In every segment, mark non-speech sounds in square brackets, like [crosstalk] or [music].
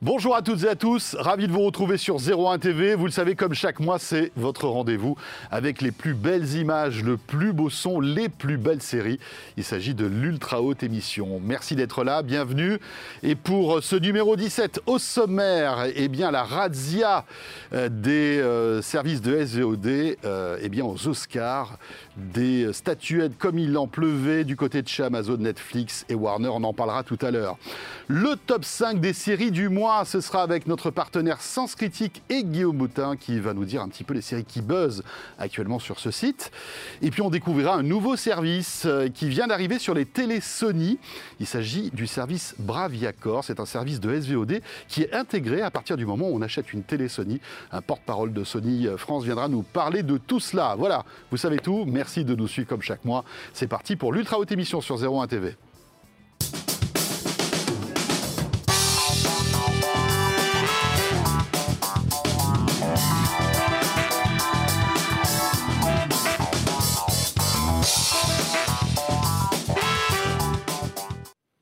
Bonjour à toutes et à tous, ravi de vous retrouver sur 01 TV. Vous le savez, comme chaque mois, c'est votre rendez-vous avec les plus belles images, le plus beau son, les plus belles séries. Il s'agit de l'ultra haute émission. Merci d'être là, bienvenue. Et pour ce numéro 17, au sommaire, eh bien la razzia euh, des euh, services de SVOD, euh, eh bien aux Oscars, des statuettes comme il en pleuvait du côté de chez Amazon, Netflix et Warner. On en parlera tout à l'heure. Le top 5 des séries du mois ce sera avec notre partenaire Sens Critique et Guillaume Boutin qui va nous dire un petit peu les séries qui buzzent actuellement sur ce site. Et puis on découvrira un nouveau service euh, qui vient d'arriver sur les télé Sony. Il s'agit du service Braviacor. C'est un service de SVOD qui est intégré à partir du moment où on achète une télé Sony. Un porte-parole de Sony euh, France viendra nous parler de tout cela. Voilà, vous savez tout. Merci de nous suivre comme chaque mois. C'est parti pour l'ultra haute émission sur 01 TV.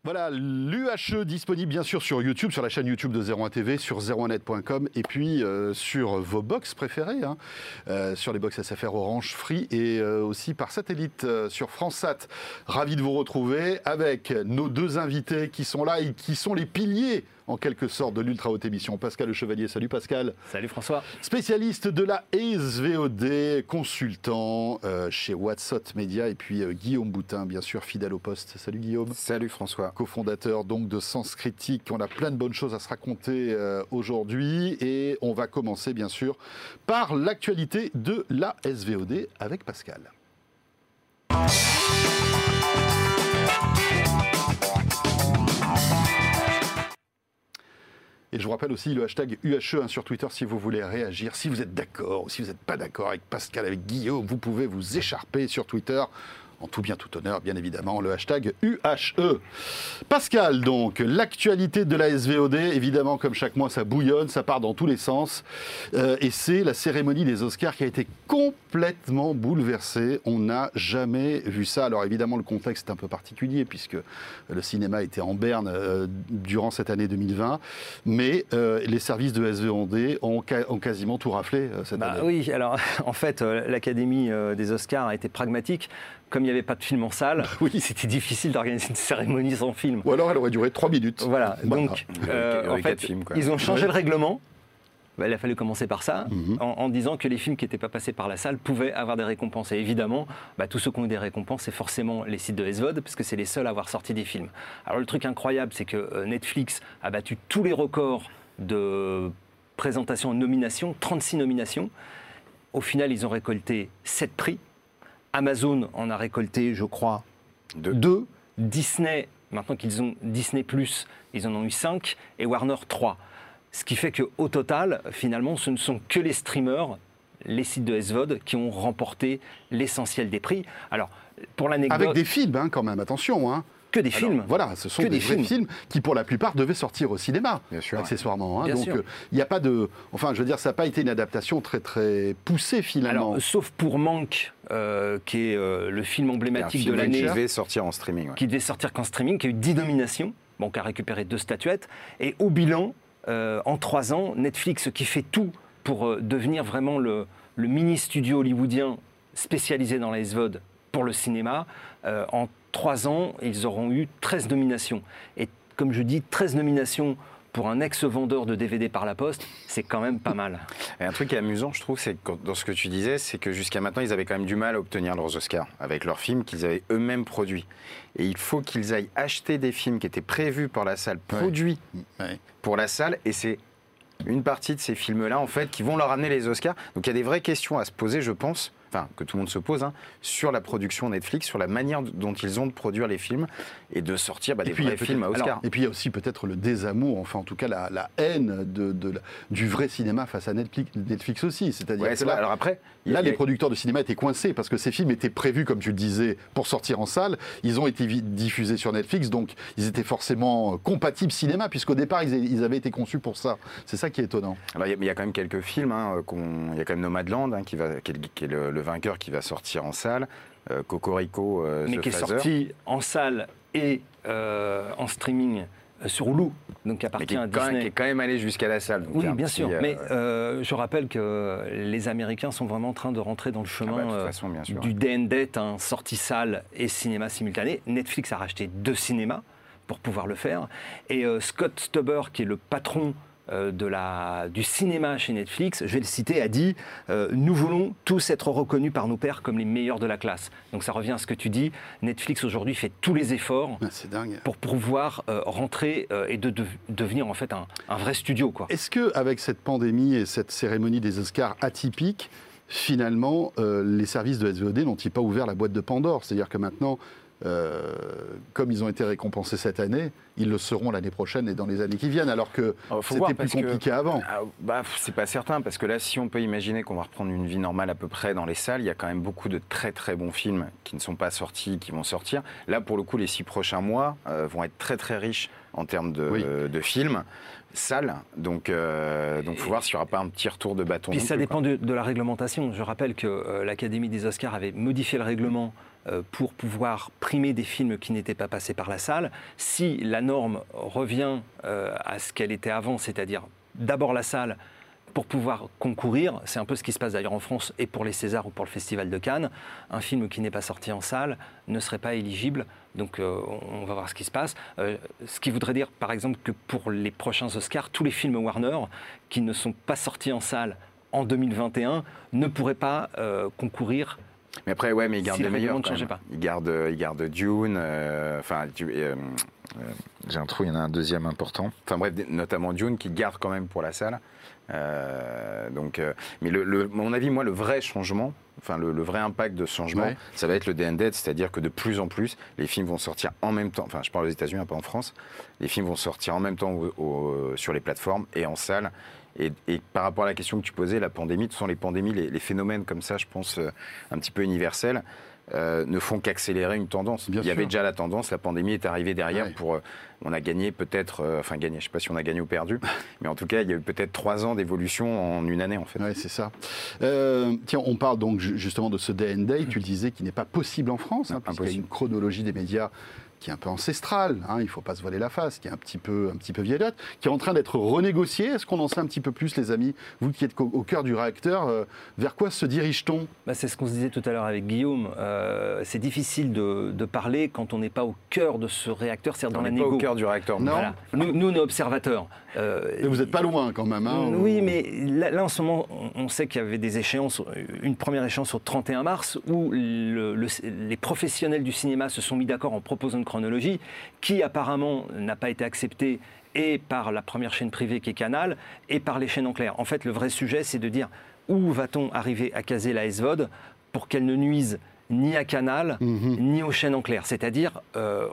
Voilà, l'UHE disponible bien sûr sur YouTube, sur la chaîne YouTube de 01 TV, sur 01net.com et puis euh, sur vos box préférées, hein, euh, sur les box SFR Orange, Free et euh, aussi par satellite sur FranceSat. Ravi de vous retrouver avec nos deux invités qui sont là et qui sont les piliers en quelque sorte de l'ultra haute émission. Pascal Le Chevalier, salut Pascal. Salut François. Spécialiste de la SVOD, consultant euh, chez Whatsapp Media et puis euh, Guillaume Boutin, bien sûr, fidèle au poste. Salut Guillaume. Salut François. Cofondateur donc de Sens Critique. On a plein de bonnes choses à se raconter euh, aujourd'hui et on va commencer bien sûr par l'actualité de la SVOD avec Pascal. Et je vous rappelle aussi le hashtag UHE hein, sur Twitter si vous voulez réagir, si vous êtes d'accord ou si vous n'êtes pas d'accord avec Pascal, avec Guillaume, vous pouvez vous écharper sur Twitter en tout bien, tout honneur, bien évidemment, le hashtag UHE. Pascal, donc, l'actualité de la SVOD, évidemment, comme chaque mois, ça bouillonne, ça part dans tous les sens. Euh, et c'est la cérémonie des Oscars qui a été complètement bouleversée. On n'a jamais vu ça. Alors, évidemment, le contexte est un peu particulier, puisque le cinéma était en berne euh, durant cette année 2020. Mais euh, les services de SVOD ont, ont quasiment tout raflé cette bah année. Oui, alors, [laughs] en fait, l'Académie des Oscars a été pragmatique comme il n'y avait pas de film en salle, oui. c'était difficile d'organiser une cérémonie sans film. Ou alors elle aurait duré trois minutes. Voilà, donc euh, en fait, ils ont changé le règlement. Bah, il a fallu commencer par ça, mhm. en, disant que les films qui n'étaient pas passés par la salle pouvaient avoir des récompenses. Et évidemment, bah, tous ceux qui ont eu des récompenses, c'est forcément les sites de SVOD, parce que c'est les seuls à avoir sorti des films. Alors le truc incroyable, c'est que euh, Netflix a battu tous les records de présentation et nomination, 36 nominations. Au final, ils ont récolté 7 prix, Amazon en a récolté, je crois, deux. Disney, maintenant qu'ils ont Disney ⁇ ils en ont eu cinq, et Warner trois. Ce qui fait qu'au total, finalement, ce ne sont que les streamers, les sites de SVOD, qui ont remporté l'essentiel des prix. Alors, pour l'anecdote... Avec des films, hein, quand même, attention. Hein que des films. Voilà, ce sont des, vrais films. qui, pour la plupart, devaient sortir au cinéma, Bien sûr, accessoirement. Hein. Donc, euh, il n'y a pas de. Enfin, je veux dire, ça n'a pas été une adaptation très, très poussée, finalement. Alors, sauf pour Manque, euh, qui est euh, le film emblématique de l'année. Qui devait sortir en streaming. Qui devait sortir qu'en streaming, qui a eu 10 nominations, bon, qui a récupéré deux statuettes. Et au bilan, en trois ans, Netflix, qui fait tout pour devenir vraiment le, le mini-studio hollywoodien spécialisé dans la SVOD pour le cinéma, en trois ans, ils auront eu 13 nominations. Et comme je dis, 13 nominations pour un ex-vendeur de DVD par la poste, c'est quand même pas mal. Et un truc qui est amusant, je trouve, c'est dans ce que tu disais, c'est que jusqu'à maintenant, ils avaient quand même du mal à obtenir leurs Oscars avec leurs films qu'ils avaient eux-mêmes produits. Et il faut qu'ils aillent acheter des films qui étaient prévus pour la salle, produits pour la salle, et c'est une partie de ces films-là, en fait, qui vont leur amener les Oscars. Donc il y a des vraies questions à se poser, je pense, enfin que tout le monde se pose, hein, sur la production Netflix, sur la manière dont ils ont de produire les films et de sortir bah, des vrais films à Oscar. et puis il y a aussi peut-être le désamour, enfin en tout cas la, haine de, du vrai cinéma face à Netflix, Netflix aussi. C'est-à-dire que là, alors après, là les producteurs de cinéma étaient coincés parce que ces films étaient prévus, comme tu le disais, pour sortir en salle. Ils ont été diffusés sur Netflix, donc ils étaient forcément compatibles cinéma, puisqu'au départ ils, avaient été conçus pour ça. C'est ça qui est étonnant. Alors il y, a quand même quelques films, hein, il y a quand même Nomadland hein, qui, va, qui, est le, le vainqueur qui va sortir en salle. Euh, Cocorico, euh, Mais qui est sorti en salle et euh, en streaming sur Hulu, donc qui appartient à Disney. qui est quand même allé jusqu'à la salle. oui, bien sûr. Mais je rappelle que les Américains sont vraiment en train de rentrer dans le ah bah, chemin du DND, un sortie salle et cinéma simultané. Netflix a racheté deux cinémas pour pouvoir le faire. Et Scott Stuber, qui est le patron de la, du cinéma chez Netflix, je vais le citer, a dit euh, Nous voulons tous être reconnus par nos pairs comme les meilleurs de la classe. Donc ça revient à ce que tu dis. Netflix aujourd'hui fait tous les efforts ah, pour pouvoir euh, rentrer et de, devenir en fait un, un vrai studio. Est-ce qu'avec cette pandémie et cette cérémonie des Oscars atypique, finalement, les services de SVOD n'ont-ils pas ouvert la boîte de Pandore? C'est-à-dire que maintenant, euh, comme ils ont été récompensés cette année, ils le seront l'année prochaine et dans les années qui viennent, alors que c'était plus compliqué avant. Ah, bah, c'est pas certain, parce que là, si on peut imaginer qu'on va reprendre une vie normale à peu près dans les salles, il y a quand même beaucoup de très très bons films qui ne sont pas sortis, qui vont sortir. Là, pour le coup, les six prochains mois euh, vont être très très riches en termes de, de films salles. Donc, euh, donc, faut voir s'il n'y aura pas un petit retour de bâton. Puis ça dépend de, de, la réglementation. Je rappelle que euh, l'Académie des Oscars avait modifié le règlement euh, pour pouvoir primer des films qui n'étaient pas passés par la salle. Si la norme revient euh, à ce qu'elle était avant, c'est-à-dire d'abord la salle, pour pouvoir concourir, c'est un peu ce qui se passe d'ailleurs en France et pour les Césars ou pour le Festival de Cannes, un film qui n'est pas sorti en salle ne serait pas éligible. Donc euh, on va voir ce qui se passe. ce qui voudrait dire par exemple que pour les prochains Oscars, tous les films Warner qui ne sont pas sortis en salle en 2021 ne pourraient pas concourir mais après, ouais, mais il garde les meilleurs. Il garde, il garde Dune. Euh, enfin, euh, euh, j'ai un trou. Il y en a un deuxième important. Enfin bref, notamment Dune qui garde quand même pour la salle. donc, mais le, mon avis, moi, le vrai changement, enfin le, vrai impact de ce changement, ça va être le DND, c'est-à-dire que de plus en plus, les films vont sortir en même temps. Enfin, je parle aux États-Unis, un peu en France. Les films vont sortir en même temps sur les plateformes et en salle. Et, par rapport à la question que tu posais, la pandémie, ce sont les pandémies, les, phénomènes comme ça, je pense, euh, un petit peu universels, euh, ne font qu'accélérer une tendance. Il y avait déjà la tendance, la pandémie est arrivée derrière pour. Euh, on a gagné peut-être, enfin gagné, je ne sais pas si on a gagné ou perdu, [laughs] mais en tout cas, il y a eu peut-être trois ans d'évolution en une année en fait. Oui, c'est ça. tiens, on parle donc justement de ce DND, tu le disais, qui n'est pas possible en France, hein, puisqu'il y a une chronologie des médias qui est un peu ancestrale, hein, il ne faut pas se voiler la face, qui est un petit peu, un petit peu vieillotte, qui est en train d'être renégociée. Est-ce qu'on en sait un petit peu plus, les amis Vous qui êtes au cœur du réacteur, euh, vers quoi se dirige-t-on? Bah, C'est ce qu'on se disait tout à l'heure avec Guillaume. Euh, c'est difficile de, parler quand on n'est pas au cœur de ce réacteur, c'est-à-dire dans la négo. pas au cœur du réacteur. Non. Nous, nous, on est observateurs. Euh, vous n'êtes pas loin quand même. Hein, oui, mais là, en ce moment, on sait qu'il y avait des échéances, une première échéance au 31 mars, où les professionnels du cinéma se sont mis d'accord en proposant une chronologie, qui apparemment n'a pas été acceptée et par la première chaîne privée qui est Canal, et par les chaînes en clair. En fait, le vrai sujet, c'est de dire où va-t-on arriver à caser la SVOD pour qu'elle ne nuise ni à Canal, mhm. ni aux chaînes en clair, c'est-à-dire euh,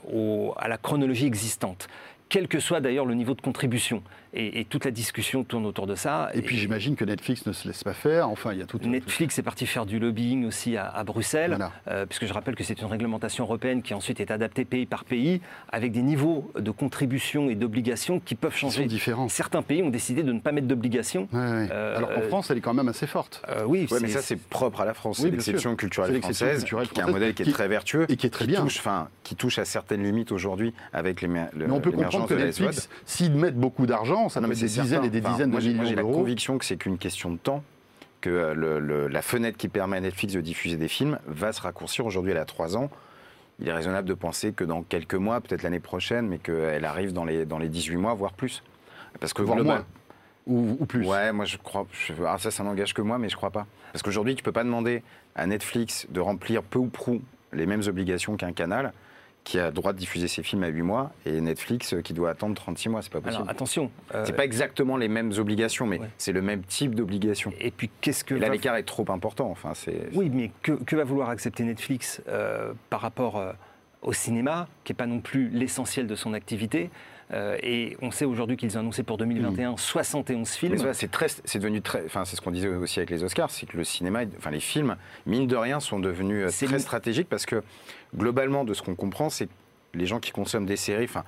à la chronologie existante quel que soit d'ailleurs le niveau de contribution. Et, toute la discussion tourne autour de ça. Et, puis j'imagine que Netflix ne se laisse pas faire. Enfin, il y a tout. Netflix est parti faire du lobbying aussi à, Bruxelles, euh, puisque je rappelle que c'est une réglementation européenne qui ensuite est adaptée pays par pays, avec des niveaux de contribution et d'obligations qui peuvent changer. différents. Certains pays ont décidé de ne pas mettre d'obligations. Euh, Alors qu'en France, elle est quand même assez forte. Euh, oui, mais ça c'est propre à la France. c'est l'exception culturelle française, qui est un modèle qui est très vertueux et qui est très bien. Touche, qui touche à certaines limites aujourd'hui avec les. mais on peut comprendre que Netflix, s'ils mettent beaucoup d'argent, ça peut des dizaines et des dizaines de millions d'euros. J'ai la conviction que c'est qu'une question de temps que euh, la fenêtre qui permet à Netflix de diffuser des films va se raccourcir. Aujourd'hui, elle a trois ans. Il est raisonnable de penser que dans quelques mois, peut-être l'année prochaine, mais qu'elle arrive dans les, dans les 18 mois, voire plus. Parce que voire moins. Ou, ou, plus Ouais, moi je crois. ah, ça, ça n'engage que moi, mais je crois pas. Parce qu'aujourd'hui, tu peux pas demander à Netflix de remplir peu ou prou les mêmes obligations qu'un canal qui a le droit de diffuser ses films à 8 mois et Netflix euh, qui doit attendre 36 mois, c'est pas possible. Alors attention, euh... c'est pas exactement les mêmes obligations, mais c'est le même type d'obligation. Et puis qu'est-ce que là l'écart est trop important. Enfin, c'est. Oui, mais que, va vouloir accepter Netflix euh, par rapport euh, au cinéma, qui n'est pas non plus l'essentiel de son activité? Euh, et on sait aujourd'hui qu'ils ont annoncé pour 2021 71 films. C'est très, c'est devenu très, enfin c'est ce qu'on disait aussi avec les Oscars, c'est que le cinéma, enfin les films, mine de rien, sont devenus euh, très stratégiques parce que globalement, de ce qu'on comprend, c'est les gens qui consomment des séries, enfin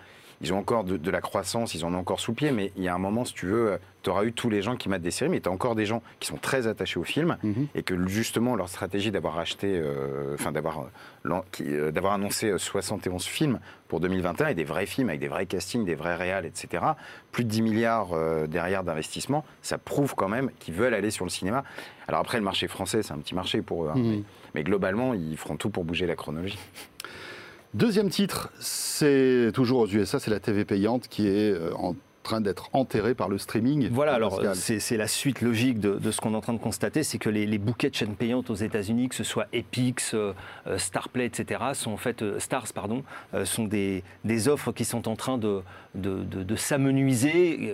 ils ont encore de, la croissance, ils en ont encore sous pied, mais il y a un moment, si tu veux, tu auras eu tous les gens qui mettent des séries, mais tu as encore des gens qui sont très attachés au film mhm. et que justement leur stratégie d'avoir acheté, euh, enfin d'avoir euh, d'avoir annoncé 71 films pour 2021 et des vrais films avec des vrais castings, des vrais réals, etc. Plus de 10 milliards derrière d'investissement, ça prouve quand même qu'ils veulent aller sur le cinéma. Alors après, le marché français, c'est un petit marché pour eux, hein, mhm. mais globalement, ils feront tout pour bouger la chronologie. Deuxième titre, c'est toujours aux USA, c'est la TV payante qui est euh, en train d'être enterré par le streaming. Voilà, alors c'est la suite logique de, ce qu'on est en train de constater, c'est que les, bouquets de chaînes payantes aux États-Unis, que ce soit Epix, euh, euh, Starplay, etc., sont en fait euh, Stars, pardon, sont des, des, offres qui sont en train de, de, de, s'amenuiser,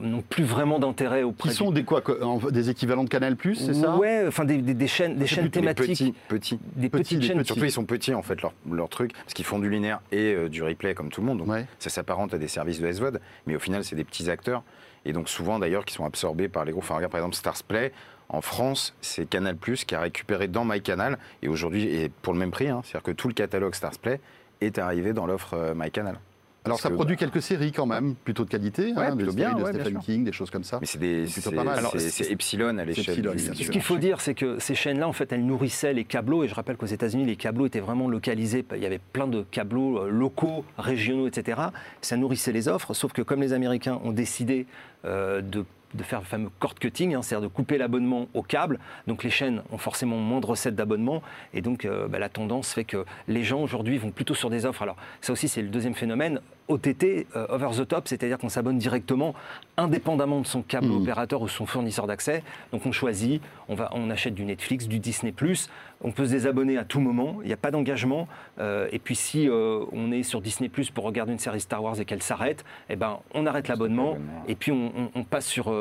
n'ont plus vraiment d'intérêt auprès. Qui sont des quoi, des équivalents de Canal+, c'est ça? Ouais, enfin des, des, chaînes, des chaînes thématiques. Petits, petits, des petites chaînes. Surtout ils sont petits en fait leur, leur truc, parce qu'ils font du linéaire et du replay comme tout le monde. Donc ça s'apparente à des services de SVOD mais au final, c'est des petits acteurs. Et donc, souvent, d'ailleurs, qui sont absorbés par les gros. Enfin, regarde, par exemple, Stars Play. En France, c'est Canal qui a récupéré dans MyCanal, et aujourd'hui, et pour le même prix, hein, c'est-à-dire que tout le catalogue Stars Play est arrivé dans l'offre euh, MyCanal. Alors ça produit quelques séries quand même, plutôt de qualité, hein, des bien, de Stephen King, des choses comme ça. Mais c'est des, c'est pas mal. C'est Epsilon à l'échelle. Ce qu'il faut dire, c'est que ces chaînes-là, en fait, elles nourrissaient les câbleaux. Et je rappelle qu'aux États-Unis, les câbleaux étaient vraiment localisés. Il y avait plein de câbleaux locaux, régionaux, etc. Ça nourrissait les offres. Sauf que comme les Américains ont décidé euh, de de faire le fameux cord cutting, hein, c'est-à-dire de couper l'abonnement au câble. Donc les chaînes ont forcément moins de recettes d'abonnement et donc euh, bah, la tendance fait que les gens aujourd'hui vont plutôt sur des offres. Alors ça aussi c'est le deuxième phénomène. OTT, euh, over the top, c'est-à-dire qu'on s'abonne directement indépendamment de son câble mmh. opérateur ou son fournisseur d'accès. Donc on choisit, on, va, on achète du Netflix, du Disney ⁇ on peut se désabonner à tout moment, il n'y a pas d'engagement. Euh, et puis si on est sur Disney ⁇ pour regarder une série Star Wars et qu'elle s'arrête, eh ben, on arrête l'abonnement et puis on, on passe sur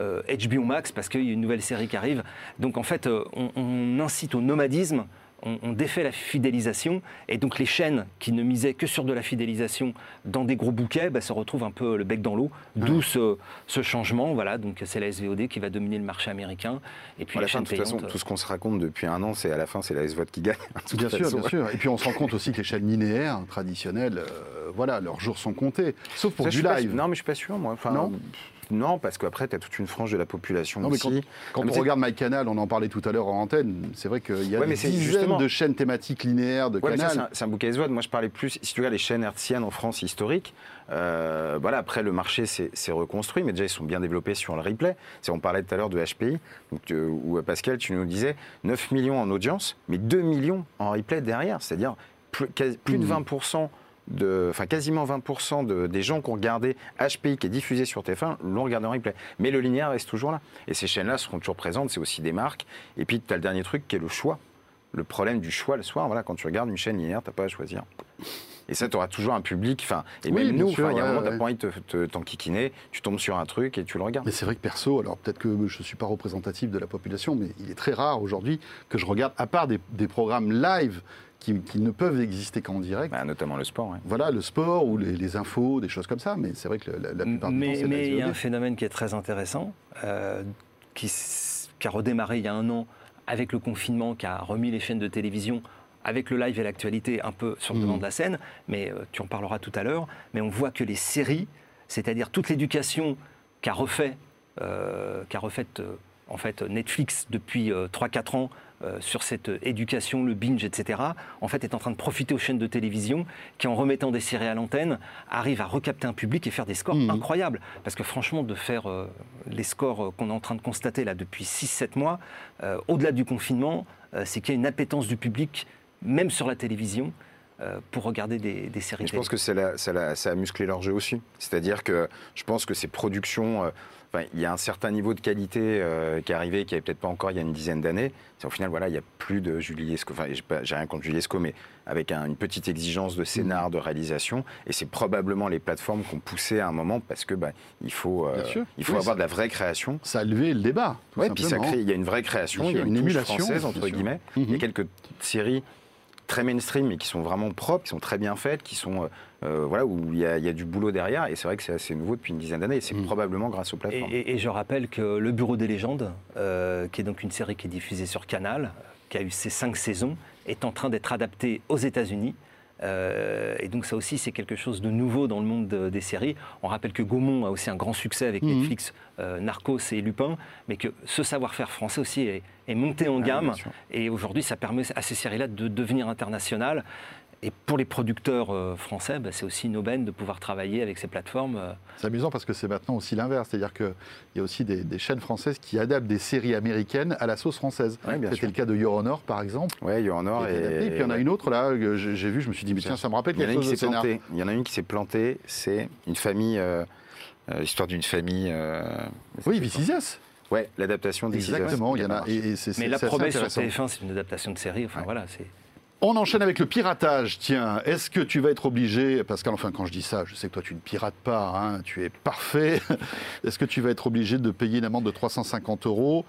HBO euh, Max parce qu'il y a une nouvelle série qui arrive. Donc en fait, euh, on, incite au nomadisme on, défait la fidélisation et donc les chaînes qui ne misaient que sur de la fidélisation dans des gros bouquets bah, se retrouvent un peu le bec dans l'eau. D'où ce, changement. Voilà, donc c'est la SVOD qui va dominer le marché américain. Et puis la fin, de toute façon, tout ce qu'on se raconte depuis un an, c'est à la fin, c'est la SVOD qui gagne. Bien sûr, bien sûr. Et puis on se rend compte aussi que les chaînes linéaires traditionnelles, euh, voilà, leurs jours sont comptés, sauf pour du live. non, mais je suis pas sûr, moi. Enfin, non? Non, parce qu'après, tu as toute une frange de la population aussi. quand, on regarde MyCanal, on en parlait tout à l'heure en antenne, c'est vrai qu'il y a des dizaines de chaînes thématiques linéaires de Canal. C'est un, bouquet SVOD. Moi, je parlais plus, si tu regardes les chaînes hertziennes en France historiques, euh, voilà, après, le marché s'est reconstruit, mais déjà, ils sont bien développés sur le replay. On parlait tout à l'heure de HPI, donc, euh, où Pascal, tu nous disais 9 millions en audience, mais 2 millions en replay derrière, c'est-à-dire plus, plus de 20% enfin quasiment 20% des gens qui ont regardé HPI qui est diffusé sur TF1 l'ont regardé en replay. Mais le linéaire reste toujours là. Et ces chaînes-là seront toujours présentes, c'est aussi des marques. Et puis tu as le dernier truc qui est le choix. Le problème du choix le soir, voilà, quand tu regardes une chaîne linéaire, tu n'as pas à choisir. Et ça, tu auras toujours un public. Enfin, et même nous, il y a un moment, tu n'as pas envie de t'enquiquiner, tu tombes sur un truc et tu le regardes. Mais c'est vrai que perso, alors peut-être que je ne suis pas représentatif de la population, mais il est très rare aujourd'hui que je regarde, à part des, des programmes live qui, ne peuvent exister qu'en direct. Bah, notamment le sport. Voilà, le sport ou les, infos, des choses comme ça. Mais c'est vrai que la, plupart mais, du temps, Mais il y a un phénomène qui est très intéressant, euh, qui, qui, a redémarré il y a un an avec le confinement, qui a remis les chaînes de télévision avec le live et l'actualité un peu sur le devant mmh. de la scène, mais euh, tu en parleras tout à l'heure, mais on voit que les séries, c'est-à-dire toute l'éducation qu'a refait, euh, qu'a refait en fait Netflix depuis 3-4 ans euh, sur cette éducation, le binge, etc., en fait, est en train de profiter aux chaînes de télévision qui, en remettant des séries à l'antenne, arrivent à recapter un public et faire des scores mmh. incroyables. Parce que franchement, de faire euh, les scores euh, qu'on est en train de constater là depuis 6-7 mois, au-delà du confinement, c'est qu'il y a une appétence du public, même sur la télévision, pour regarder des, séries. je pense que ça a musclé leur jeu aussi. C'est-à-dire que je pense que ces productions il y a un certain niveau de qualité euh, qui est arrivé, qui avait peut-être pas encore il y a une dizaine d'années. Au final, voilà, il n'y a plus de Julie Esco. Enfin, j'ai rien contre Julie Esco, mais avec une petite exigence de scénar, mm. de réalisation. Et c'est probablement les plateformes qui ont poussé à un moment parce que bah, il faut, euh, il faut avoir de la vraie création. Ça a levé le débat. Oui, puis ça crée, il y a une vraie création, il y a une, émulation française entre guillemets. Il y a quelques séries très mainstream, mais qui sont vraiment propres, qui sont très bien faites, qui sont euh, euh, voilà où il y, a, du boulot derrière. Et c'est vrai que c'est assez nouveau depuis une dizaine d'années. Et c'est mm. probablement grâce aux plateformes. Et, je rappelle que Le Bureau des légendes, euh, qui est donc une série qui est diffusée sur Canal, qui a eu ses cinq saisons, est en train d'être adaptée aux États-Unis. Et donc ça aussi, c'est quelque chose de nouveau dans le monde des séries. On rappelle que Gaumont a aussi un grand succès avec mhm. Netflix, Narcos et Lupin, mais que ce savoir-faire français aussi est, monté en ah gamme. et aujourd'hui, ça permet à ces séries-là de devenir internationales. Et pour les producteurs euh, français, bah, c'est aussi une aubaine de pouvoir travailler avec ces plateformes. Euh. C'est amusant parce que c'est maintenant aussi l'inverse. C'est-à-dire qu'il y a aussi des, chaînes françaises qui adaptent des séries américaines à la sauce française. C'était le cas de Your Honor, par exemple. Oui, Your Honor. Et, puis il y en a une autre, là, que j'ai vu, je me suis dit, mais tiens, ça me rappelle quelque chose de planté. Il y en a une qui s'est plantée, c'est une famille, euh, l'histoire d'une famille... oui, Vicisias. Ouais, l'adaptation Exactement, il y en a. Et, mais la promesse sur TF1, c'est une adaptation de série. Enfin voilà, c'est. On enchaîne avec le piratage. Tiens, est-ce que tu vas être obligé, parce qu'enfin quand je dis ça, je sais que toi tu ne pirates pas, hein, tu es parfait. [laughs] est-ce que tu vas être obligé de payer une amende de 350 euros?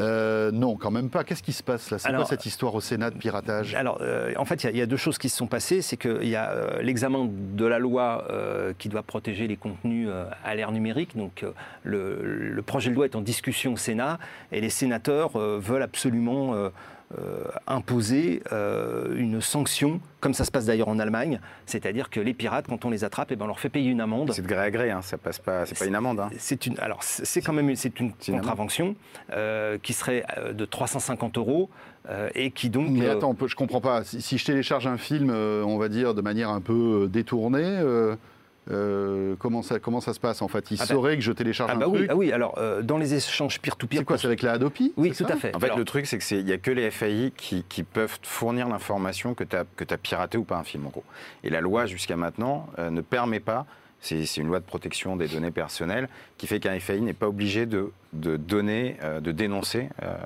Euh, Non, quand même pas. Qu'est-ce qui se passe là? C'est quoi cette histoire au Sénat de piratage? Alors, euh, en fait, il y, a deux choses qui se sont passées. C'est qu'il y a euh, l'examen de la loi qui doit protéger les contenus à l'ère numérique. Donc, le, le, projet de loi est en discussion au Sénat et les sénateurs veulent absolument euh, imposer euh, une sanction, comme ça se passe d'ailleurs en Allemagne, c'est-à-dire que les pirates, quand on les attrape, et eh ben on leur fait payer une amende. C'est de gré à gré, hein, ça passe pas, c'est pas une amende. Hein. C'est une, alors c'est quand même c'est une contravention euh, qui serait de 350 euros et qui donc. Mais attends, je comprends pas. Si, si je télécharge un film, on va dire de manière un peu détournée. Euh, comment, ça, comment ça se passe en fait? Il ah bah- saurait que je télécharge ah un bah truc. Ah oui, alors euh, dans les échanges peer-to-peer. c'est quoi C'est avec la Adopi? Oui, tout à fait. En fait, le truc, c'est qu'il n'y a que les FAI qui, peuvent fournir l'information que tu as, as, piraté ou pas un film, en gros. Et la loi, jusqu'à maintenant, euh, ne permet pas c'est une loi de protection des données personnelles qui fait qu'un FAI n'est pas obligé de, donner, euh, de dénoncer. Euh,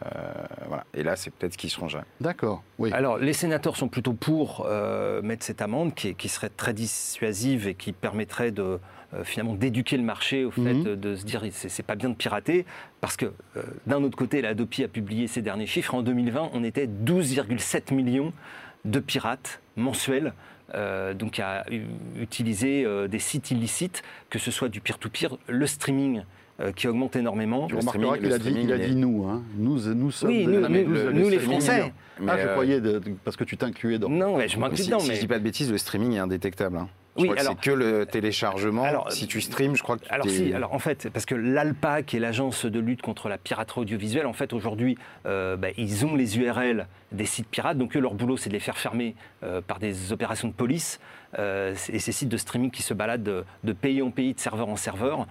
voilà. Et là, c'est peut-être ce qui se rangerait. D'accord. Oui. Alors, les sénateurs sont plutôt pour euh, mettre cette amende qui, qui, serait très dissuasive et qui permettrait de finalement d'éduquer le marché au fait mhm. de, se dire c'est pas bien de pirater parce que d'un autre côté, la Adopi a publié ses derniers chiffres. En 2020, on était 12,7 millions de pirates mensuels euh, donc à utiliser euh, des sites illicites, que ce soit du peer-to-peer, le streaming euh, qui augmente énormément. Tu remarqueras qu'il a, dit, il a dit nous, hein. nous, nous sommes oui, nous, nous, les Français. ah, je croyais, parce que tu t'incluais dans... Non, mais je m'inclus dedans. Si, mais... je dis pas de bêtises, le streaming est indétectable. Hein. Je oui, alors, c'est que le téléchargement. Alors, si tu streams, je crois que. Alors si, alors en fait, parce que l'ALPA, qui est l'agence de lutte contre la piraterie audiovisuelle, en fait aujourd'hui, euh, bah, ils ont les URL des sites pirates, donc eux, leur boulot, c'est de les faire fermer euh, par des opérations de police. Euh, et ces sites de streaming qui se baladent de, pays en pays, de serveur en serveur,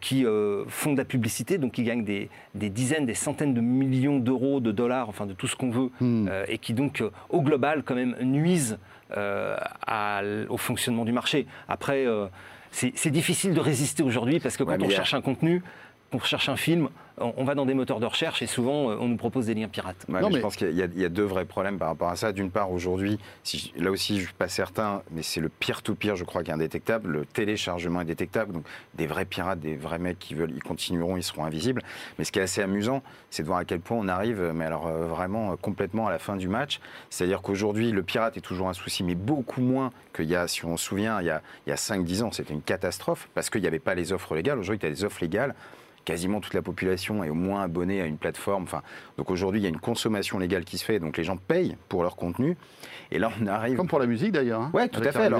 qui font de la publicité, donc qui gagnent des, dizaines, des centaines de millions d'euros, de dollars, enfin de tout ce qu'on veut, hmm. et qui donc, au global, quand même, nuisent euh, au fonctionnement du marché. Après, euh, c'est difficile de résister aujourd'hui parce que quand on cherche un contenu, on cherche un film, on va dans des moteurs de recherche et souvent euh, on nous propose des liens pirates. non, mais... Je pense qu'il y, a deux vrais problèmes par rapport à ça. D'une part, aujourd'hui, si, là aussi je ne suis pas certain, mais c'est le peer-to-peer, je crois, qui est indétectable. Le téléchargement est détectable. Donc des vrais pirates, des vrais mecs qui veulent, ils continueront, ils seront invisibles. Mais ce qui est assez amusant, c'est de voir à quel point on arrive, mais alors euh, vraiment euh, complètement à la fin du match. C'est-à-dire qu'aujourd'hui, le pirate est toujours un souci, mais beaucoup moins qu'il y a, si on se souvient, il y a, il y a 5-10 ans, c'était une catastrophe parce qu'il n'y avait pas les offres légales. Aujourd'hui, tu as des offres légales quasiment toute la population est au moins abonnée à une plateforme. Enfin, donc aujourd'hui, il y a une consommation légale qui se fait, donc les gens payent pour leur contenu. Et là, on arrive. Comme pour la musique d'ailleurs. Hein, oui, tout à fait.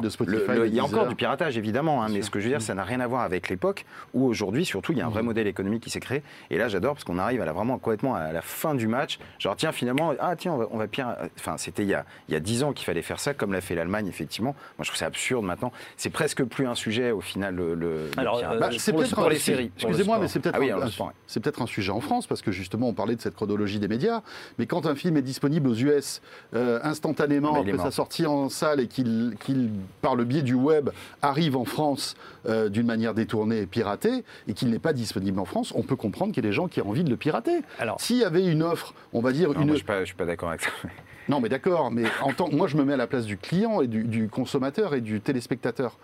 il y a encore du piratage évidemment, hein, mais ce que je veux dire, ça n'a rien à voir avec l'époque où aujourd'hui, surtout, il y a un vrai mmh. modèle économique qui s'est créé. Et là, j'adore parce qu'on arrive à la, vraiment complètement à la fin du match. Genre, tiens, finalement, ah tiens, on va, pire. Enfin, c'était il y a il y a dix ans qu'il fallait faire ça, comme l'a fait l'Allemagne, effectivement. Moi, je trouve ça absurde maintenant. C'est presque plus un sujet au final. Le, Alors, bah, c'est peut-être pour les séries. Excusez-moi, mais c'est peut-être ah c'est peut-être un sujet en France, parce que justement, on parlait de cette chronologie des médias, mais quand un film est disponible aux US euh, instantanément après sa sortie en salle et qu'il, par le biais du web, arrive en France euh, d'une manière détournée et piratée, et qu'il n'est pas disponible en France, on peut comprendre qu'il y a des gens qui ont envie de le pirater. Alors, S'il y avait une offre, on va dire... une... je ne suis pas d'accord avec ça. Non, mais d'accord, mais en tant, moi je me mets à la place du client et du, consommateur et du téléspectateur.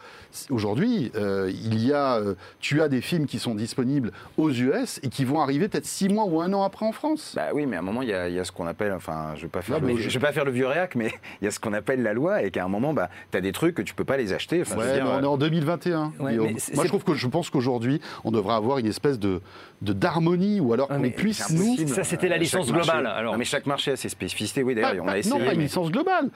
Aujourd'hui, euh, il y a, euh, tu as des films qui sont disponibles aux US et qui vont arriver peut-être six mois ou un an après en France. Bah oui, mais à un moment, il y a, ce qu'on appelle, enfin, je ne vais, pas faire le, je... vais pas faire le vieux réac, mais [laughs] il y a ce qu'on appelle la loi et qu'à un moment, bah, tu as des trucs que tu peux pas les acheter. on est en 2021. Moi, je trouve que je pense qu'aujourd'hui, on devrait avoir une espèce de d'harmonie ou alors qu'on puisse nous. Ça, c'était la licence globale. Alors. mais chaque marché a ses spécificités. Oui, d'ailleurs, on a essayé. Non, pas une licence globale.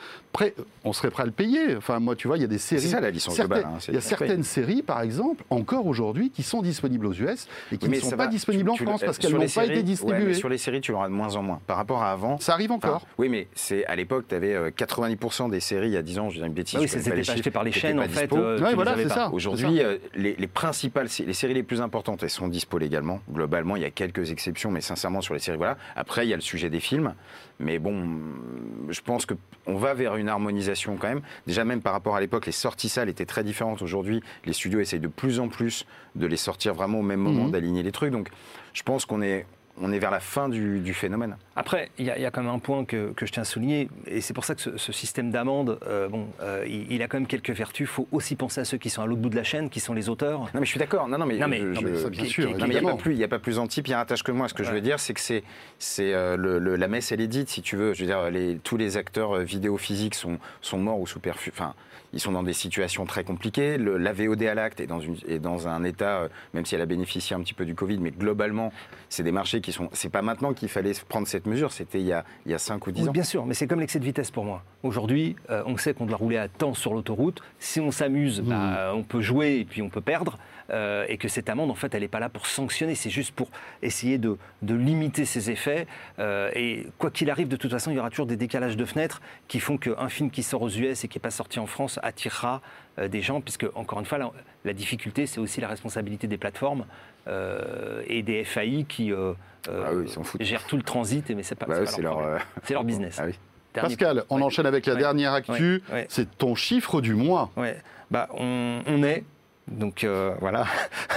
On serait prêt à le payer. Enfin, moi, tu vois, il y a des séries. C'est ça la licence globale. Hein, il y a certaines séries, par exemple, encore aujourd'hui, qui sont disponibles aux US et qui ne sont pas disponibles en France parce qu'elles n'ont pas été distribuées. sur les séries, tu l'auras de moins en moins. Par rapport à avant. Ça arrive encore. oui, mais c'est à l'époque, tu avais 90% des séries il y a 10 ans, je dis une bêtise. Ah oui, c'était acheté par les chaînes, en fait. Euh, voilà, c'est ça. Aujourd'hui, euh, les principales, les séries les plus importantes, elles sont dispo légalement. Globalement, il y a quelques exceptions, mais sincèrement, sur les séries, voilà. Après, il y a le sujet des films. Mais bon, je pense qu'on va vers une harmonisation quand même. Déjà, même par rapport à l'époque, les sorties salles étaient très différentes. Aujourd'hui, les studios essayent de plus en plus de les sortir vraiment au même moment, mhm. d'aligner les trucs. Donc, je pense qu'on est, on est vers la fin du, phénomène. Après, il y, a quand même un point que, je tiens à souligner, et c'est pour ça que ce, système d'amende, euh, bon, euh, il, a quand même quelques vertus. Il faut aussi penser à ceux qui sont à l'autre bout de la chaîne, qui sont les auteurs. Non, mais je suis d'accord. Non, non, mais, bien sûr. Il n'y a pas plus, il a pas plus anti, il y a un tâche que moi. Ce que je veux dire, c'est que c'est, euh, la messe, elle est dite, si tu veux. Je veux dire, les, tous les acteurs vidéo physiques sont, sont morts ou sous perfus. Enfin, ils sont dans des situations très compliquées. Le, la VOD à l'acte est dans, une, est dans un état, même si elle a bénéficié un petit peu du Covid, mais globalement, c'est des marchés qui sont. C'est pas maintenant qu'il fallait prendre cette mesure, c'était il y a, il y a 5 ou 10 ans. Bien sûr, mais c'est comme l'excès de vitesse pour moi. Aujourd'hui, euh, on sait qu'on doit rouler à temps sur l'autoroute. Si on s'amuse, bah, mmh. on peut jouer et puis on peut perdre. Euh, et que cette amende, en fait, elle n'est pas là pour sanctionner, c'est juste pour essayer de, de limiter ses effets. Euh, et quoi qu'il arrive, de toute façon, il y aura toujours des décalages de fenêtres qui font qu'un film qui sort aux US et qui n'est pas sorti en France attirera des gens, puisque, encore une fois, la, difficulté, c'est aussi la responsabilité des plateformes et des FAI qui ah gèrent tout le transit, mais c'est pas, bah pas leur, leur, business. [laughs] Ah Pascal, on enchaîne avec la dernière actu. C'est ton chiffre du mois. Ouais. Bah, on, on est donc euh, voilà.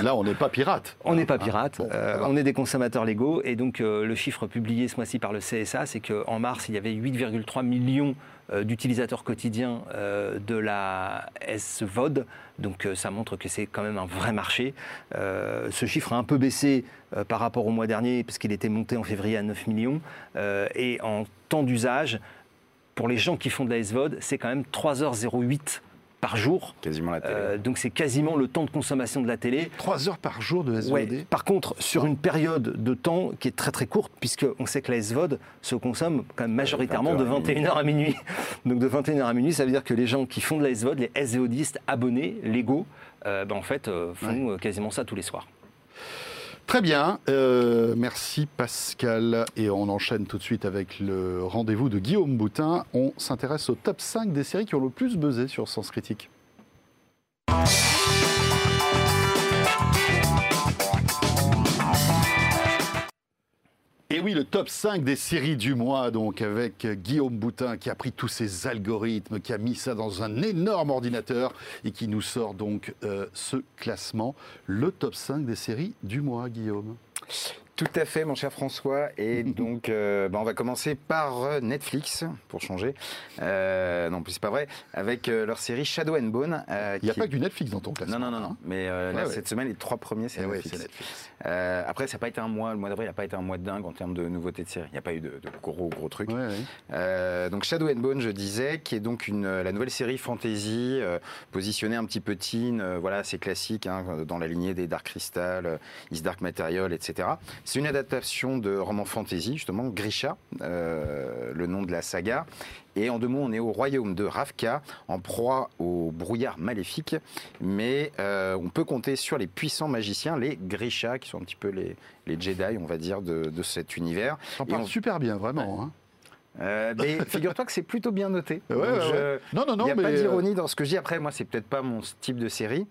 Là, on n'est pas pirate. [laughs] on n'est pas ah, pirate. Euh, on est des consommateurs légaux. Et donc, euh, le chiffre publié ce mois-ci par le CSA, c'est qu'en mars, il y avait 8,3 millions d'utilisateurs quotidiens de la SVOD. Donc, ça montre que c'est quand même un vrai marché. ce chiffre a un peu baissé par rapport au mois dernier, parce qu'il était monté en février à 9 millions. et en temps d'usage, pour les gens qui font de la SVOD, c'est quand même 3h08 par jour. Quasiment la télé. Euh, donc c'est quasiment le temps de consommation de la télé. Trois heures par jour de SVOD Par contre, sur une période de temps qui est très très courte, puisqu'on sait que la SVOD se consomme quand même majoritairement de 21h à minuit. [laughs] donc de 21h à minuit, ça veut dire que les gens qui font de la SVOD, les SVODistes abonnés, légaux, euh, ben en fait, euh, font quasiment ça tous les soirs. Très bien, euh, merci Pascal. Et on enchaîne tout de suite avec le rendez-vous de Guillaume Boutin. On s'intéresse au top 5 des séries qui ont le plus buzzé sur Sens Critique. Et oui, le top 5 des séries du mois, donc avec Guillaume Boutin qui a pris tous ces algorithmes, qui a mis ça dans un énorme ordinateur et qui nous sort donc euh, ce classement. Le top 5 des séries du mois, Guillaume? Tout à fait, mon cher François. Et [laughs] donc, euh, bah, on va commencer par euh, Netflix, pour changer. Euh, non, plus c'est pas vrai. Avec leur série Shadow and Bone. Il n'y a pas que du Netflix dans ton classement. Non, non, non. non. Mais là, cette semaine, les trois premiers, c'est eh Netflix. après, ça n'a pas été un mois. Le mois d'avril n'a pas été un mois de dingue en termes de nouveautés de série. Il n'y a pas eu de, gros, gros trucs. donc, Shadow and Bone, je disais, qui est donc une, la nouvelle série fantasy, positionnée un petit peu teen. voilà, c'est classique, hein, dans la lignée des Dark Crystal, Is Dark Material, etc. C'est une adaptation de roman fantasy, justement, Grisha, euh, le nom de la saga. Et en deux mots, on est au royaume de Ravka, en proie au brouillard maléfique. Mais euh, on peut compter sur les puissants magiciens, les Grisha, qui sont un petit peu les, les Jedi, on va dire, de, cet univers. On parle super bien, vraiment. Hein. Euh, mais [laughs] figure-toi que c'est plutôt bien noté. Non, non, non. Il n'y a pas euh, d'ironie dans ce que je dis. Après, moi, c'est peut-être pas mon type de série.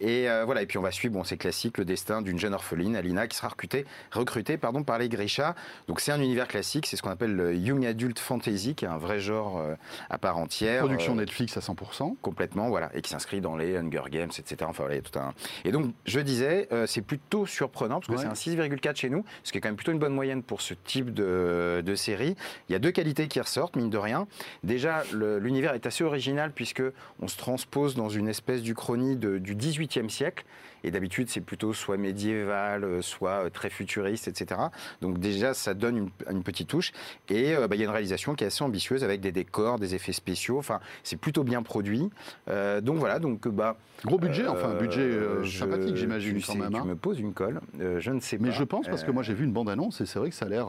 Et euh, voilà. Et puis on va suivre, bon, c'est classique, le destin d'une jeune orpheline, Alina, qui sera recrutée, recrutée pardon, par les Grisha. Donc c'est un univers classique. C'est ce qu'on appelle le young adult fantasy, qui est un vrai genre à part entière. Production Netflix à 100%. Complètement, voilà, et qui s'inscrit dans les Hunger Games, etc. Enfin voilà, tout un. Et donc je disais, c'est plutôt surprenant parce que c'est un 6,4 chez nous, ce qui est quand même plutôt une bonne moyenne pour ce type de, de série. Il y a deux qualités qui ressortent, mine de rien. Déjà, l'univers est assez original puisque on se transpose dans une espèce d'Uchronie du XVIIIe siècle. Et d'habitude, c'est plutôt soit médiéval, euh, soit euh, très futuriste, etc. Donc déjà, ça donne une, petite touche. Et euh, bah, il y a une réalisation qui est assez ambitieuse avec des décors, des effets spéciaux. Enfin, c'est plutôt bien produit. donc voilà, donc bah gros budget, enfin budget sympathique, j'imagine quand même. Tu hein. me poses une colle. je ne sais pas. Mais je pense parce que moi j'ai vu une bande annonce et c'est vrai que ça a l'air,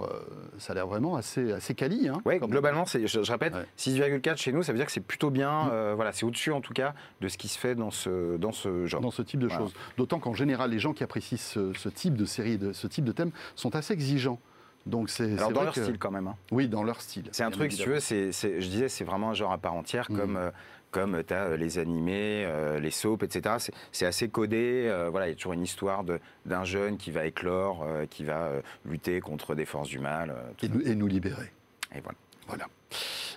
ça a l'air vraiment assez assez quali. Hein, oui, globalement, je, je, répète, 6,4 chez nous, ça veut dire que c'est plutôt bien. Mm. voilà, c'est au-dessus en tout cas de ce qui se fait dans ce dans ce genre. Dans ce type de choses. D'autant qu'en général, les gens qui apprécient ce, type de série, de, ce type de thème, sont assez exigeants. Donc c'est dans leur style quand même. Hein. Oui, dans leur style. C'est un truc, si tu veux, je disais, c'est vraiment un genre à part entière, mm. comme euh, comme tu as euh, les animés, euh, les soaps, etc. C'est assez codé. voilà, il y a toujours une histoire d'un jeune qui va éclore, qui va lutter contre des forces du mal. Et nous, et, nous, libérer. Et voilà. Voilà.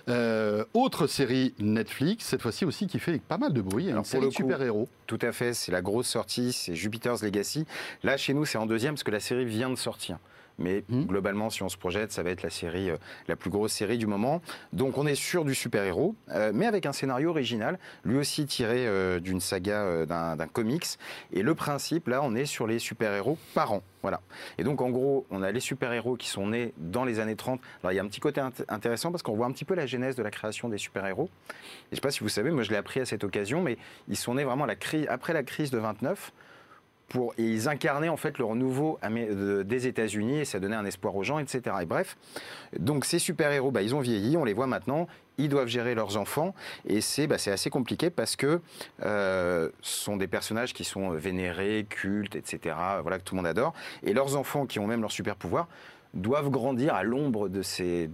Euh, autre série Netflix, cette fois-ci aussi qui fait pas mal de bruit, un série super-héros. Tout à fait, c'est la grosse sortie, c'est Jupiter's Legacy. Là, chez nous, c'est en deuxième parce que la série vient de sortir. Mais hmm. globalement, si on se projette, ça va être la série, euh, la plus grosse série du moment. Donc on est sur du super-héros, euh, mais avec un scénario original, lui aussi tiré euh, d'une saga d'un comics. Et le principe, là, on est sur les super-héros par an. Voilà. Et donc en gros, on a les super-héros qui sont nés dans les années 30. Alors il y a un petit côté intéressant parce qu'on voit un petit peu la genèse de la création des super-héros. Je ne sais pas si vous savez, moi je l'ai appris à cette occasion, mais ils sont nés vraiment la après la crise de 29 et ils incarnaient en fait le renouveau des États-Unis et ça donnait un espoir aux gens, etc. Et bref, donc ces super-héros, bah, ils ont vieilli, on les voit maintenant, ils doivent gérer leurs enfants et c'est bah, assez compliqué parce que euh, ce sont des personnages qui sont vénérés, cultes, etc. Voilà que tout le monde adore et leurs enfants qui ont même leur super pouvoir doivent grandir à l'ombre de ces,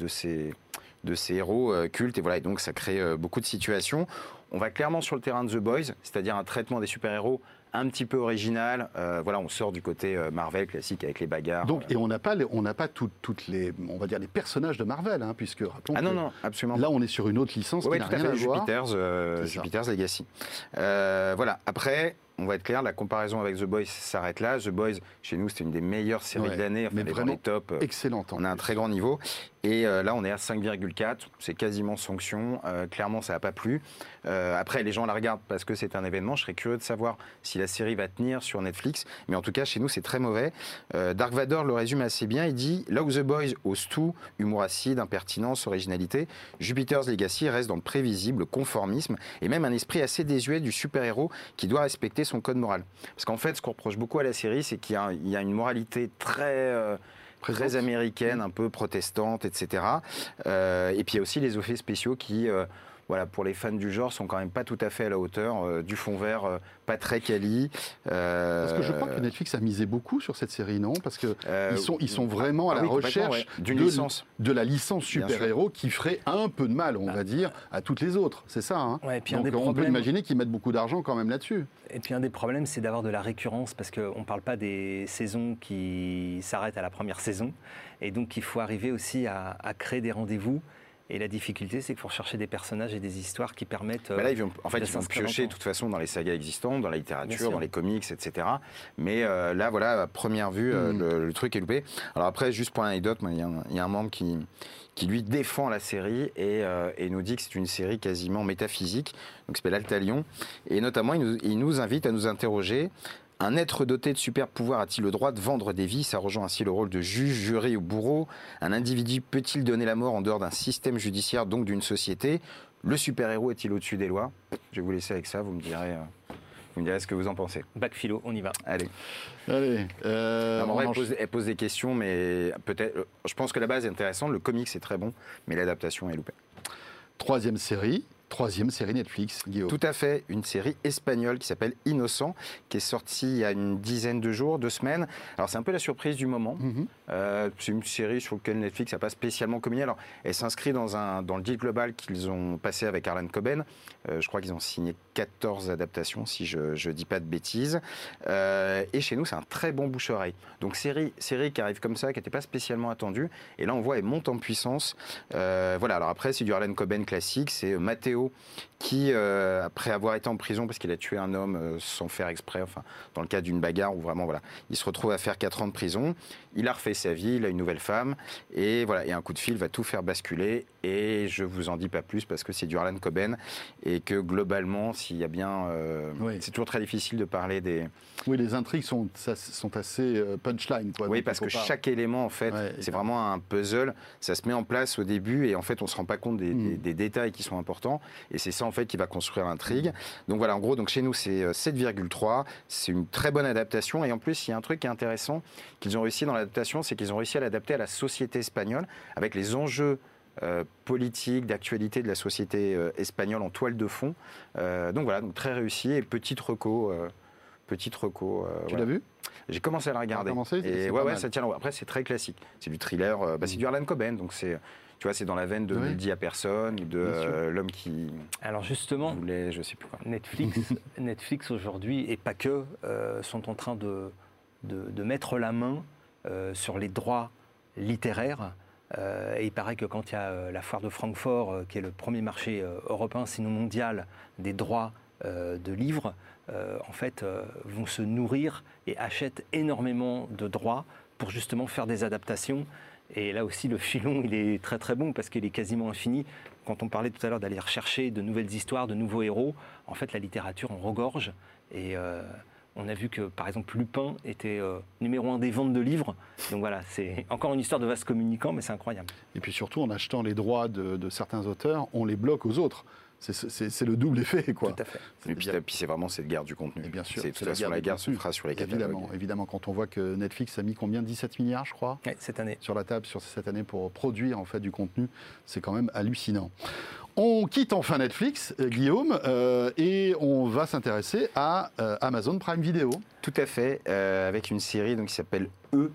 héros euh, cultes et voilà donc ça crée euh, beaucoup de situations. On va clairement sur le terrain de The Boys, c'est-à-dire un traitement des super-héros un petit peu original. Euh, voilà, on sort du côté euh, Marvel classique avec les bagarres. Donc, et on n'a pas, on n'a pas toutes les, on va dire les personnages de Marvel, hein, puisque rappelons ah non non absolument. Là, on est sur une autre licence qui n'a rien à, voir. Jupiter's, euh, Jupiter's Legacy. voilà. Après, on va être clair, la comparaison avec The Boys s'arrête là. The Boys, chez nous, c'était une des meilleures séries de l'année. Enfin, mais vraiment top. Excellente. On a un très grand niveau. Et euh, là, on est à 5,4. C'est quasiment sanction. Euh, clairement, ça n'a pas plu. Euh, après, les gens la regardent parce que c'est un événement. Je serais curieux de savoir si la série va tenir sur Netflix. Mais en tout cas, chez nous, c'est très mauvais. Dark Vador le résume assez bien. Il dit Là où The Boys ose tout, humour acide, impertinence, originalité, Jupiter's Legacy reste dans le prévisible, le conformisme et même un esprit assez désuet du super-héros qui doit respecter son code moral. Parce qu'en fait, ce qu'on reproche beaucoup à la série, c'est qu'il y, a une moralité très très américaine, un peu protestante, etc. Euh, et puis il y a aussi les effets spéciaux qui euh, voilà, pour les fans du genre, sont quand même pas tout à fait à la hauteur. Euh, du fond vert, pas très quali. Parce que je crois que Netflix a misé beaucoup sur cette série, non? Parce que ils sont, ils sont vraiment à ah la recherche d'une licence. de la licence super-héros qui ferait un peu de mal, on va dire, à toutes les autres. C'est ça. Hein? Ouais, et puis Donc, on peut imaginer qu'ils mettent beaucoup d'argent quand même là-dessus. Et puis un des problèmes, c'est d'avoir de la récurrence parce qu'on ne parle pas des saisons qui s'arrêtent à la première saison. Et donc il faut arriver aussi à, à créer des rendez-vous et la difficulté, c'est qu'il faut rechercher des personnages et des histoires qui permettent. là, ils vont, en fait, ils vont piocher de toute façon dans les sagas existantes, dans la littérature, dans les comics, etc. Mais euh, là, voilà, à première vue, euh, mm. le, truc est loupé. Alors après, juste pour l'anecdote, il y, a un membre qui, qui lui défend la série et, euh, et nous dit que c'est une série quasiment métaphysique, donc c'est l'Altalion. Et notamment, il nous, il nous invite à nous interroger un être doté de super pouvoirs a-t-il le droit de vendre des vies? Ça rejoint ainsi le rôle de juge, jury ou bourreau. Un individu peut-il donner la mort en dehors d'un système judiciaire, donc d'une société? Le super-héros est-il au-dessus des lois? Je vais vous laisser avec ça, vous me direz. Euh, vous me direz ce que vous en pensez. Bac philo, on y va. Allez. Allez. Euh, elle, pose, des questions, mais peut-être. Je pense que la base est intéressante. Le comic c'est très bon, mais l'adaptation est loupée. Troisième série, Troisième série Netflix, Guillaume. Tout à fait, une série espagnole qui s'appelle Innocent, qui est sortie il y a une dizaine de jours, deux semaines. Alors c'est un peu la surprise du moment. Mhm. Euh, c'est une série sur laquelle Netflix n'a pas spécialement communiqué. Alors elle s'inscrit dans, un, dans le deal global qu'ils ont passé avec Arlan Coben. Euh, je crois qu'ils ont signé 14 adaptations, si je ne dis pas de bêtises. Euh, et chez nous, c'est un très bon bouche-oreille. Donc série, série qui arrive comme ça, qui n'était pas spécialement attendue. Et là, on voit, elle monte en puissance. voilà, alors après, c'est du Arlan Coben classique. C'est Matteo qui, euh, après avoir été en prison parce qu'il a tué un homme euh, sans faire exprès, enfin, dans le cadre d'une bagarre où vraiment, voilà, il se retrouve à faire 4 ans de prison. Il a refait sa vie, il a une nouvelle femme, et voilà, et un coup de fil va tout faire basculer. Et je vous en dis pas plus parce que c'est du Harlan Coben et que globalement, s'il y a bien, euh, c'est toujours très difficile de parler des. Oui, les intrigues sont, sont assez punchline, quoi. Oui, parce que chaque élément, en fait, c'est vraiment un puzzle. Ça se met en place au début et en fait, on se rend pas compte des, des détails qui sont importants. Et c'est ça en fait qui va construire l'intrigue. Donc voilà, en gros, donc chez nous c'est 7,3. Euh, c'est une très bonne adaptation et en plus il y a un truc qui est intéressant qu'ils ont réussi dans l'adaptation, c'est qu'ils ont réussi à l'adapter à la société espagnole avec les enjeux euh, politiques, d'actualité de la société euh, espagnole en toile de fond. donc voilà, donc très réussi et petite reco. petite reco. tu l'as vu? J'ai commencé à la regarder. Commencé, et ouais, ouais, ça tient. Après, c'est très classique. C'est du thriller. Bah, c'est mm. du Harlan Coben, donc c'est tu vois, c'est dans la veine de Ne le dit à personne, de euh, l'homme qui. Alors justement, voulait, je sais plus quoi. Netflix, [laughs] Netflix aujourd'hui, et pas que, euh, sont en train de, de, mettre la main euh, sur les droits littéraires. et il paraît que quand il y a la foire de Francfort, qui est le premier marché européen, sinon mondial, des droits de livres, en fait, vont se nourrir et achètent énormément de droits pour justement faire des adaptations et là aussi, le filon, il est très très bon parce qu'il est quasiment infini. Quand on parlait tout à l'heure d'aller rechercher de nouvelles histoires, de nouveaux héros, en fait, la littérature en regorge. Et euh, on a vu que, par exemple, Lupin était euh, numéro un des ventes de livres. Donc voilà, c'est encore une histoire de vaste communicant, mais c'est incroyable. Et puis surtout, en achetant les droits de, de certains auteurs, on les bloque aux autres. C'est le double effet, quoi. Tout à fait. Et puis, c'est vraiment cette guerre du contenu. Et bien sûr. C'est toute façon la guerre se fera sur les catalogues. Évidemment, évidemment, quand on voit que Netflix a mis combien 17 milliards, je crois cette année. Sur la table, sur cette année, pour produire en fait du contenu, c'est quand même hallucinant. On quitte enfin Netflix, euh, Guillaume, euh, et on va s'intéresser à euh, Amazon Prime Video. Tout à fait, avec une série donc, qui s'appelle E,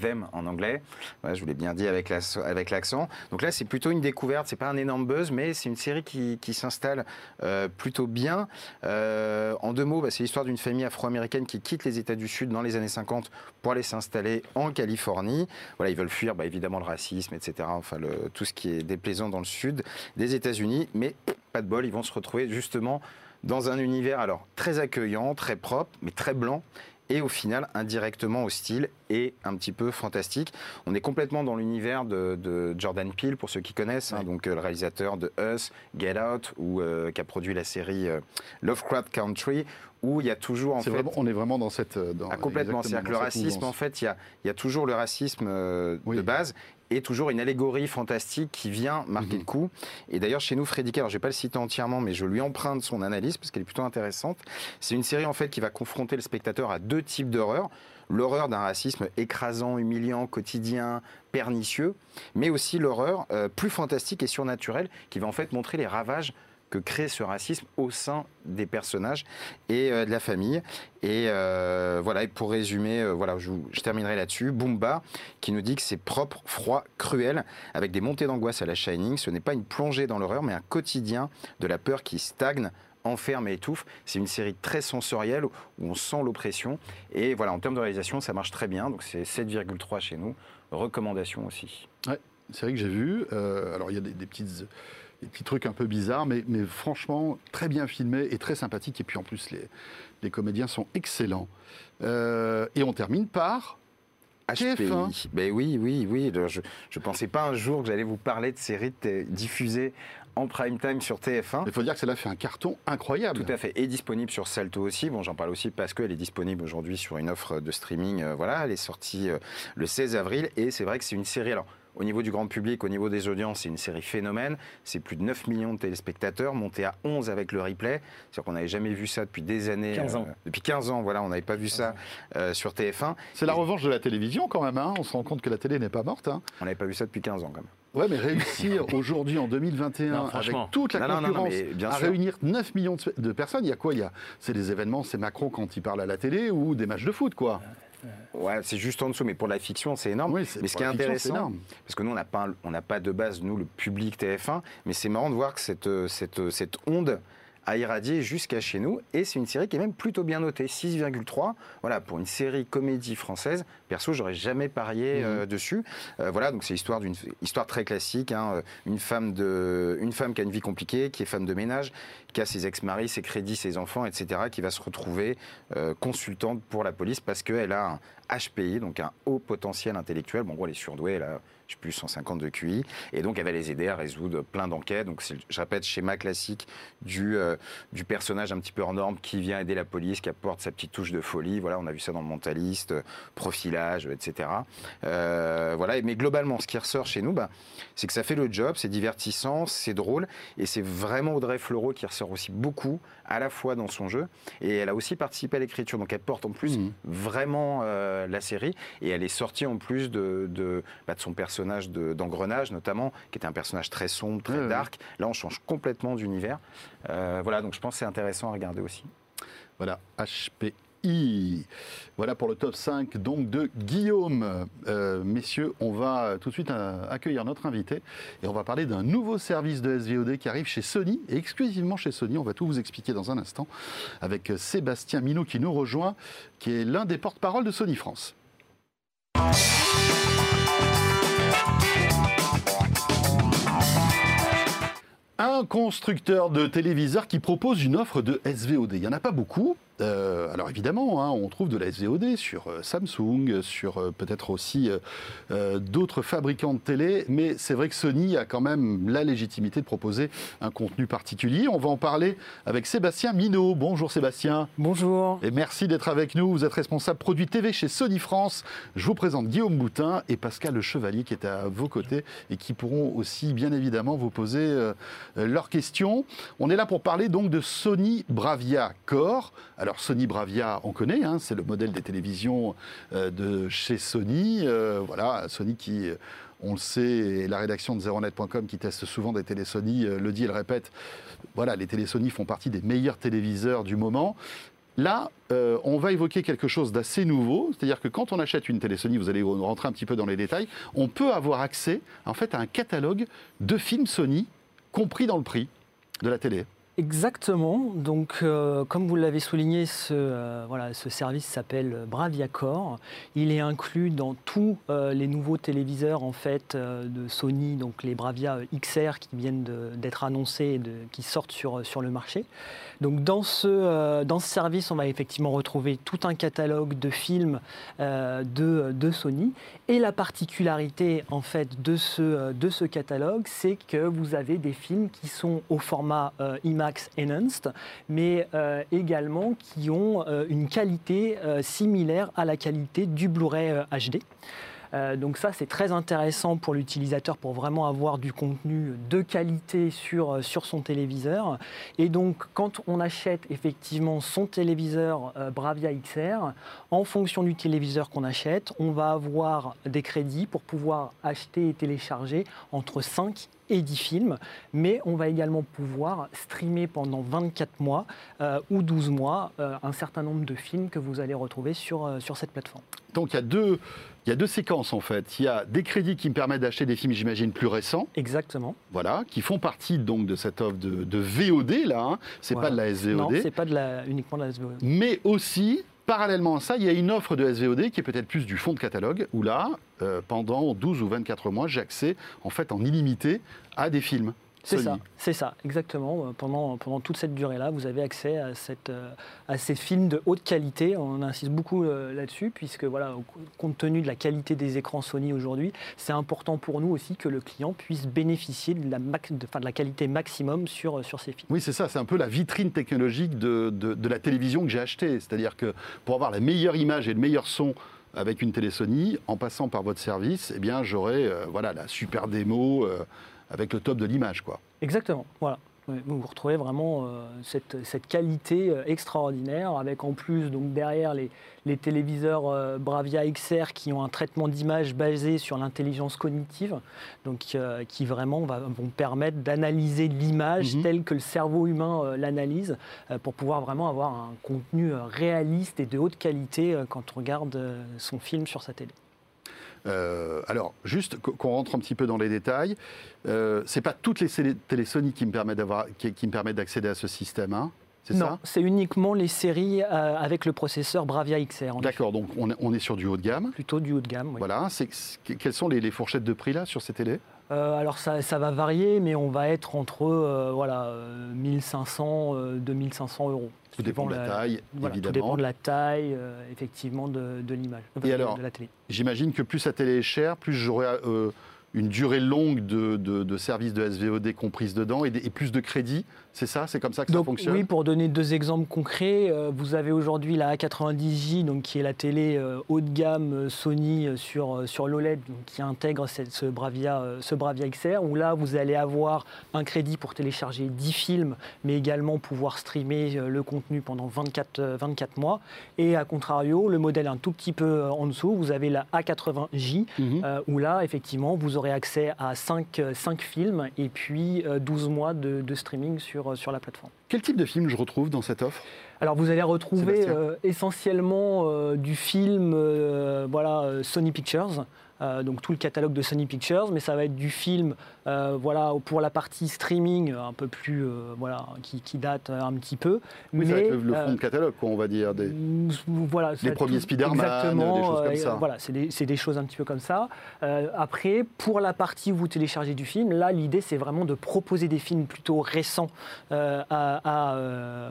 them en anglais. je vous l'ai bien dit avec l'accent. Donc là, c'est plutôt une découverte. C'est pas un énorme buzz, mais c'est une série qui, s'installe euh, plutôt bien. Euh, en deux mots, bah, c'est l'histoire d'une famille afro-américaine qui quitte les États du Sud dans les années 50 pour aller s'installer en Californie. Voilà, ils veulent fuir bah, évidemment le racisme, etc. Enfin, tout ce qui est déplaisant dans le sud des États-Unis. Mais pas de bol, ils vont se retrouver justement dans un univers alors très accueillant, très propre, mais très blanc et au final indirectement hostile et un petit peu fantastique. On est complètement dans l'univers de, Jordan Peele, pour ceux qui connaissent, hein, donc euh, le réalisateur de Us, Get Out, ou euh, qui a produit la série euh, Lovecraft Country, où il y a toujours en fait, on est vraiment dans cette dans, ah, complètement, c'est-à-dire que le racisme en fait, il y a, il y a toujours le racisme de base et toujours une allégorie fantastique qui vient marquer mhm. le coup. Et d'ailleurs, chez nous, Freddy alors je ne vais pas le citer entièrement, mais je lui emprunte son analyse parce qu'elle est plutôt intéressante. C'est une série en fait qui va confronter le spectateur à deux types d'horreurs l'horreur d'un racisme écrasant, humiliant, quotidien, pernicieux, mais aussi l'horreur euh, plus fantastique et surnaturelle qui va en fait montrer les ravages que crée ce racisme au sein des personnages et euh, de la famille. Et euh, voilà, et pour résumer, euh, voilà, je, terminerai là-dessus. Boomba, qui nous dit que c'est propre, froid, cruel, avec des montées d'angoisse à la Shining. Ce n'est pas une plongée dans l'horreur, mais un quotidien de la peur qui stagne enferme et étouffe. C'est une série très sensorielle où on sent l'oppression. Et voilà, en termes de réalisation, ça marche très bien. Donc c'est 7,3 chez nous. Recommandation aussi. Ouais, c'est vrai que j'ai vu. alors il y a des petites des petits trucs un peu bizarres, mais, mais, franchement très bien filmé et très sympathique. Et puis en plus, les, les comédiens sont excellents. Euh, et on termine par HPI. Ben oui, oui, oui. Je ne pensais pas un jour que j'allais vous parler de séries diffusées en prime time sur TF1. Il faut dire que celle-là fait un carton incroyable. Tout à fait. Et disponible sur Salto aussi. Bon, j'en parle aussi parce qu'elle est disponible aujourd'hui sur une offre de streaming. Euh, voilà, elle est sortie euh, le 16 avril. Et c'est vrai que c'est une série. Alors, au niveau du grand public, au niveau des audiences, c'est une série phénomène. C'est plus de 9 millions de téléspectateurs, monté à 11 avec le replay. C'est-à-dire qu'on n'avait jamais vu ça depuis des années. 15 ans. Euh, depuis 15 ans, voilà, on n'avait pas vu ça euh, sur TF1. C'est la revanche de la télévision quand même. Hein. on se rend compte que la télé n'est pas morte. Hein. On n'avait pas vu ça depuis 15 ans quand même. Ouais, mais réussir [laughs] aujourd'hui, en 2021, avec toute la concurrence, à réunir 9 millions de personnes, il y a quoi? C'est des événements, c'est Macron quand il parle à la télé ou des matchs de foot, quoi. Ouais, c'est juste en dessous, mais pour la fiction, c'est énorme. mais ce qui est intéressant, parce que nous, on n'a pas, on pas de base, nous, le public TF1, mais c'est marrant de voir que cette, cette, cette onde a irradié jusqu'à chez nous. Et c'est une série qui est même plutôt bien notée, 6,3. Voilà, pour une série comédie française, perso, j'aurais jamais parié mhm. euh, dessus. Euh, voilà, donc c'est l'histoire d'une histoire très classique. Hein, une, femme de, une femme qui a une vie compliquée, qui est femme de ménage, qui a ses ex-maris, ses crédits, ses enfants, etc., qui va se retrouver consultante pour la police parce qu'elle a un HPI, donc un haut potentiel intellectuel. Bon, elle est surdouée, là je sais plus, 150 de QI. Et donc, elle va les aider à résoudre plein d'enquêtes. Donc, je répète, schéma classique du, euh, du personnage un petit peu hors norme qui vient aider la police, qui apporte sa petite touche de folie. Voilà, on a vu ça dans le mentaliste, profilage, etc. Euh, voilà. Mais globalement, ce qui ressort chez nous, bah, c'est que ça fait le job, c'est divertissant, c'est drôle. Et c'est vraiment Audrey Fleurot qui ressort aussi beaucoup, à la fois dans son jeu. Et elle a aussi participé à l'écriture. Donc, elle porte en plus mmh. vraiment euh, la série. Et elle est sortie en plus de, de, bah, de son personnage d'engrenage notamment, qui était un personnage très sombre, très dark. Là, on change complètement d'univers. Euh, voilà, donc je pense que c'est intéressant à regarder aussi. Voilà, Voilà pour le top 5 donc de Guillaume. Euh, messieurs, on va tout de suite euh, accueillir notre invité et on va parler d'un nouveau service de SVOD qui arrive chez Sony et exclusivement chez Sony. On va tout vous expliquer dans un instant avec Sébastien Minot qui nous rejoint, qui est l'un des porte-parole de Sony France. Un constructeur de téléviseurs qui propose une offre de SVOD. Il n'y en a pas beaucoup, euh, alors évidemment, hein, on trouve de la SVOD sur euh, Samsung, sur euh, peut-être aussi d'autres fabricants de télé, mais c'est vrai que Sony a quand même la légitimité de proposer un contenu particulier. On va en parler avec Sébastien Minot. Bonjour Sébastien. Bonjour. Et merci d'être avec nous. Vous êtes responsable produit TV chez Sony France. Je vous présente Guillaume Boutin et Pascal Le Chevalier qui est à vos côtés et qui pourront aussi bien évidemment vous poser leurs questions. On est là pour parler donc de Sony Bravia Core. Alors Sony Bravia, on connaît, hein, c'est le modèle des télévisions euh, de chez Sony. Euh, voilà, Sony qui, on le sait, et la rédaction de zeronet.com qui teste souvent des télé Sony euh, le dit et le répète. Voilà, les télé Sony font partie des meilleurs téléviseurs du moment. Là, on va évoquer quelque chose d'assez nouveau, c'est-à-dire que quand on achète une télé Sony, vous allez rentrer un petit peu dans les détails, on peut avoir accès en fait à un catalogue de films Sony compris dans le prix de la télé. Exactement. Donc, euh, comme vous l'avez souligné, ce, euh, service s'appelle BraviaCore. Il est inclus dans tous euh, les nouveaux téléviseurs en fait de Sony, donc les Bravia XR qui viennent d'être annoncés et qui sortent sur, le marché. Donc, dans ce, service, on va effectivement retrouver tout un catalogue de films de, Sony. Et la particularité en fait de ce, de ce catalogue, c'est que vous avez des films qui sont au format IMAX Enhanced, mais euh, également qui ont euh, une qualité euh, similaire à la qualité du Blu-ray HD. donc ça, c'est très intéressant pour l'utilisateur pour vraiment avoir du contenu de qualité sur, sur son téléviseur. Et donc, quand on achète effectivement son téléviseur Bravia XR, en fonction du téléviseur qu'on achète, on va avoir des crédits pour pouvoir acheter et télécharger entre 5 et 10 films, mais on va également pouvoir streamer pendant 24 mois euh, ou 12 mois euh, un certain nombre de films que vous allez retrouver sur, euh, sur cette plateforme. Donc il y, a deux, il y a deux séquences en fait. Il y a des crédits qui me permettent d'acheter des films, j'imagine, plus récents. Exactement. Voilà, qui font partie donc de cette offre de, de VOD là. Hein. C'est pas de la SVOD. Non, c'est pas de la, uniquement de la SVOD. Mais aussi Parallèlement à ça, il y a une offre de SVOD qui est peut-être plus du fond de catalogue, où là, euh, pendant 12 ou 24 mois, j'ai accès en fait en illimité à des films. C'est ça, c'est ça, exactement. Euh, pendant, pendant toute cette durée-là, vous avez accès à, cette, euh, à ces films de haute qualité. On insiste beaucoup euh, là-dessus, puisque voilà, compte tenu de la qualité des écrans Sony aujourd'hui, c'est important pour nous aussi que le client puisse bénéficier de la, de, de la qualité maximum sur, sur ces films. Oui, c'est ça, c'est un peu la vitrine technologique de, de, la télévision que j'ai achetée. C'est-à-dire que pour avoir la meilleure image et le meilleur son avec une télé Sony, en passant par votre service, eh bien, j'aurai voilà, la super démo avec le top de l'image. quoi. Exactement, voilà. Vous retrouvez vraiment euh, cette, cette, qualité euh, extraordinaire avec en plus donc derrière les, les téléviseurs euh, Bravia XR qui ont un traitement d'image basé sur l'intelligence cognitive, donc qui vraiment va, vont permettre d'analyser l'image mhm. telle que le cerveau humain l'analyse pour pouvoir vraiment avoir un contenu réaliste et de haute qualité quand on regarde son film sur sa télé. Alors, juste qu'on rentre un petit peu dans les détails, euh, c'est pas toutes les télé Sony qui me permettent d'avoir, qui, me permettent d'accéder à ce système. Hein non, c'est uniquement les séries euh, avec le processeur Bravia XR. D'accord, donc on est, sur du haut de gamme. Plutôt du haut de gamme, oui. Voilà, quelles sont les, fourchettes de prix là sur ces télés euh, alors ça, va varier, mais on va être entre euh, voilà, 1500 2500 euros. Tout dépend de la, taille, évidemment. Tout dépend de la taille, effectivement, de, l'image, Et alors, J'imagine que plus la télé est chère, plus j'aurai une durée longue de, de, de services de SVOD comprise dedans et, et plus de crédits c'est ça C'est comme ça que ça fonctionne Oui, pour donner deux exemples concrets, euh, vous avez aujourd'hui la A90J, donc, qui est la télé euh, haut de gamme euh, Sony sur, sur l'OLED, qui intègre cette, ce, Bravia, ce Bravia XR, où là, vous allez avoir un crédit pour télécharger 10 films, mais également pouvoir streamer le contenu pendant 24, 24 mois. Et à contrario, le modèle un tout petit peu en dessous, vous avez la A80J, mhm. où là, effectivement, vous aurez accès à 5, 5 films et puis 12 mois de, de streaming sur sur, la plateforme. Quel type de film je retrouve dans cette offre? Alors vous allez retrouver euh, essentiellement euh, du film euh, voilà, Sony Pictures, euh, donc tout le catalogue de Sony Pictures, mais ça va être du film, euh, voilà, pour la partie streaming un peu plus, euh, voilà, qui, date un petit peu. Oui, mais, le, fond de catalogue, quoi, on va dire, des, voilà, les premiers Spider-Man, des choses comme ça. Voilà, c'est des, des, choses un petit peu comme ça. après, pour la partie où vous téléchargez du film, là, l'idée, c'est vraiment de proposer des films plutôt récents à,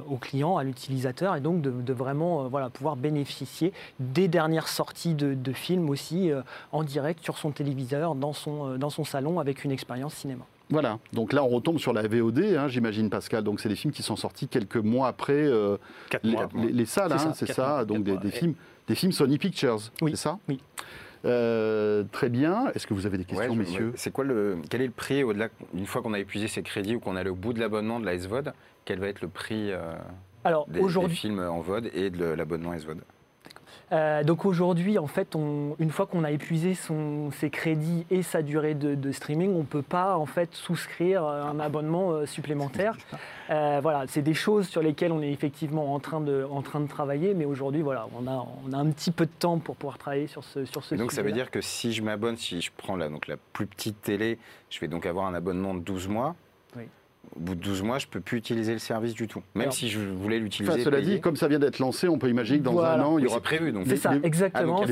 aux clients, à l'utilisateur, et donc de, vraiment, voilà, pouvoir bénéficier des dernières sorties de, de films aussi en direct direct sur son téléviseur, dans son, euh, dans son salon, avec une expérience cinéma. Voilà, donc là on retombe sur la VOD, hein, j'imagine Pascal, donc c'est des films qui sont sortis quelques mois après euh, les, salles, c'est ça, hein, donc des, films, des films Sony Pictures, c'est ça Oui. Euh, très bien. Est-ce que vous avez des questions, messieurs C'est quoi le quel est le prix au-delà une fois qu'on a épuisé ses crédits ou qu'on est au bout de l'abonnement de la SVOD Quel va être le prix Alors, des, des, films en VOD et de l'abonnement SVOD euh, donc aujourd'hui, en fait, une fois qu'on a épuisé son, ses crédits et sa durée de, streaming, on ne peut pas en fait souscrire un abonnement euh, supplémentaire. Euh, voilà, c'est des choses sur lesquelles on est effectivement en train de, en train de travailler, mais aujourd'hui, voilà, on a, on a un petit peu de temps pour pouvoir travailler sur ce, sur ce Donc ça veut dire que si je m'abonne, si je prends la, donc la plus petite télé, je vais donc avoir un abonnement de 12 mois au bout de 12 mois, je ne peux plus utiliser le service du tout. Même si je voulais l'utiliser. cela dit, comme ça vient d'être lancé, on peut imaginer que dans un an, il y aura prévu. C'est ça, exactement.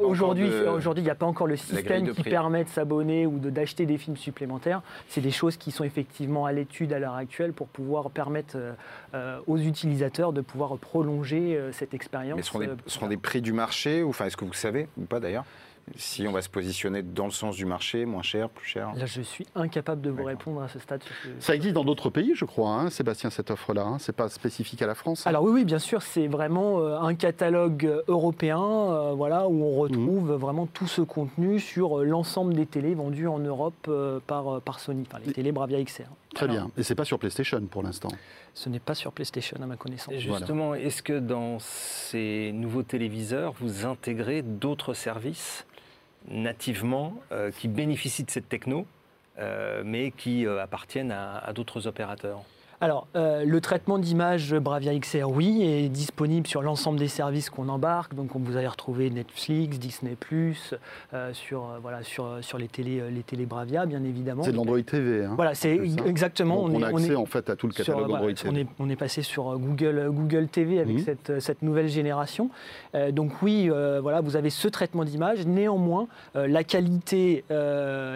Aujourd'hui, il n'y a pas encore le système qui permet de s'abonner ou d'acheter des films supplémentaires. C'est des choses qui sont effectivement à l'étude à l'heure actuelle pour pouvoir permettre euh, euh, aux utilisateurs de pouvoir prolonger euh, cette expérience. Mais ce seront, des, seront des prix du marché, ou enfin, est-ce que vous savez ou pas d'ailleurs? Si on va se positionner dans le sens du marché, moins cher, plus cher Là, je suis incapable de vous répondre à ce stade. Ça existe dans d'autres pays, je crois, hein, Sébastien, cette offre-là. Hein. Ce n'est pas spécifique à la France hein. Alors oui, oui, bien sûr, c'est vraiment euh, un catalogue européen euh, voilà, où on retrouve mhm. vraiment tout ce contenu sur euh, l'ensemble des télés vendues en Europe par, par Sony, par les télés Bravia XR. Très bien. Et ce n'est pas sur PlayStation pour l'instant Ce n'est pas sur PlayStation à ma connaissance. justement, est-ce que dans ces nouveaux téléviseurs, vous intégrez d'autres services nativement euh, qui bénéficient de cette techno, euh, mais qui euh, appartiennent à d'autres opérateurs alors, euh, le traitement d'image Bravia XR, oui, est disponible sur l'ensemble des services qu'on embarque. Donc, on vous allez retrouver Netflix, Disney+, euh, sur, euh, voilà, sur, sur les, télé, les télé Bravia, bien évidemment. C'est de l'Android TV. Hein, voilà, c'est exactement. on, a accès en fait à tout le catalogue Android TV. On est, on est, passé sur Google, Google TV avec mhm. cette, cette, nouvelle génération. donc oui, voilà, vous avez ce traitement d'image. Néanmoins, la qualité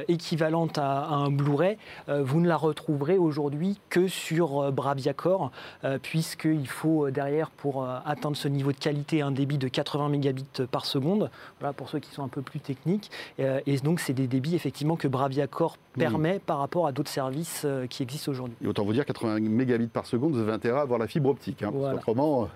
équivalente à, à un Blu-ray, vous ne la retrouverez aujourd'hui que sur euh, Bravia Core, euh, puisqu'il faut euh, derrière, pour atteindre ce niveau de qualité, un débit de 80 mégabits par seconde, voilà, pour ceux qui sont un peu plus techniques. et donc, c'est des débits effectivement que Bravia Core hmm. permet par rapport à d'autres services qui existent aujourd'hui. autant vous dire 80 mégabits par seconde, vous avez intérêt à avoir la fibre optique. Hein, autrement,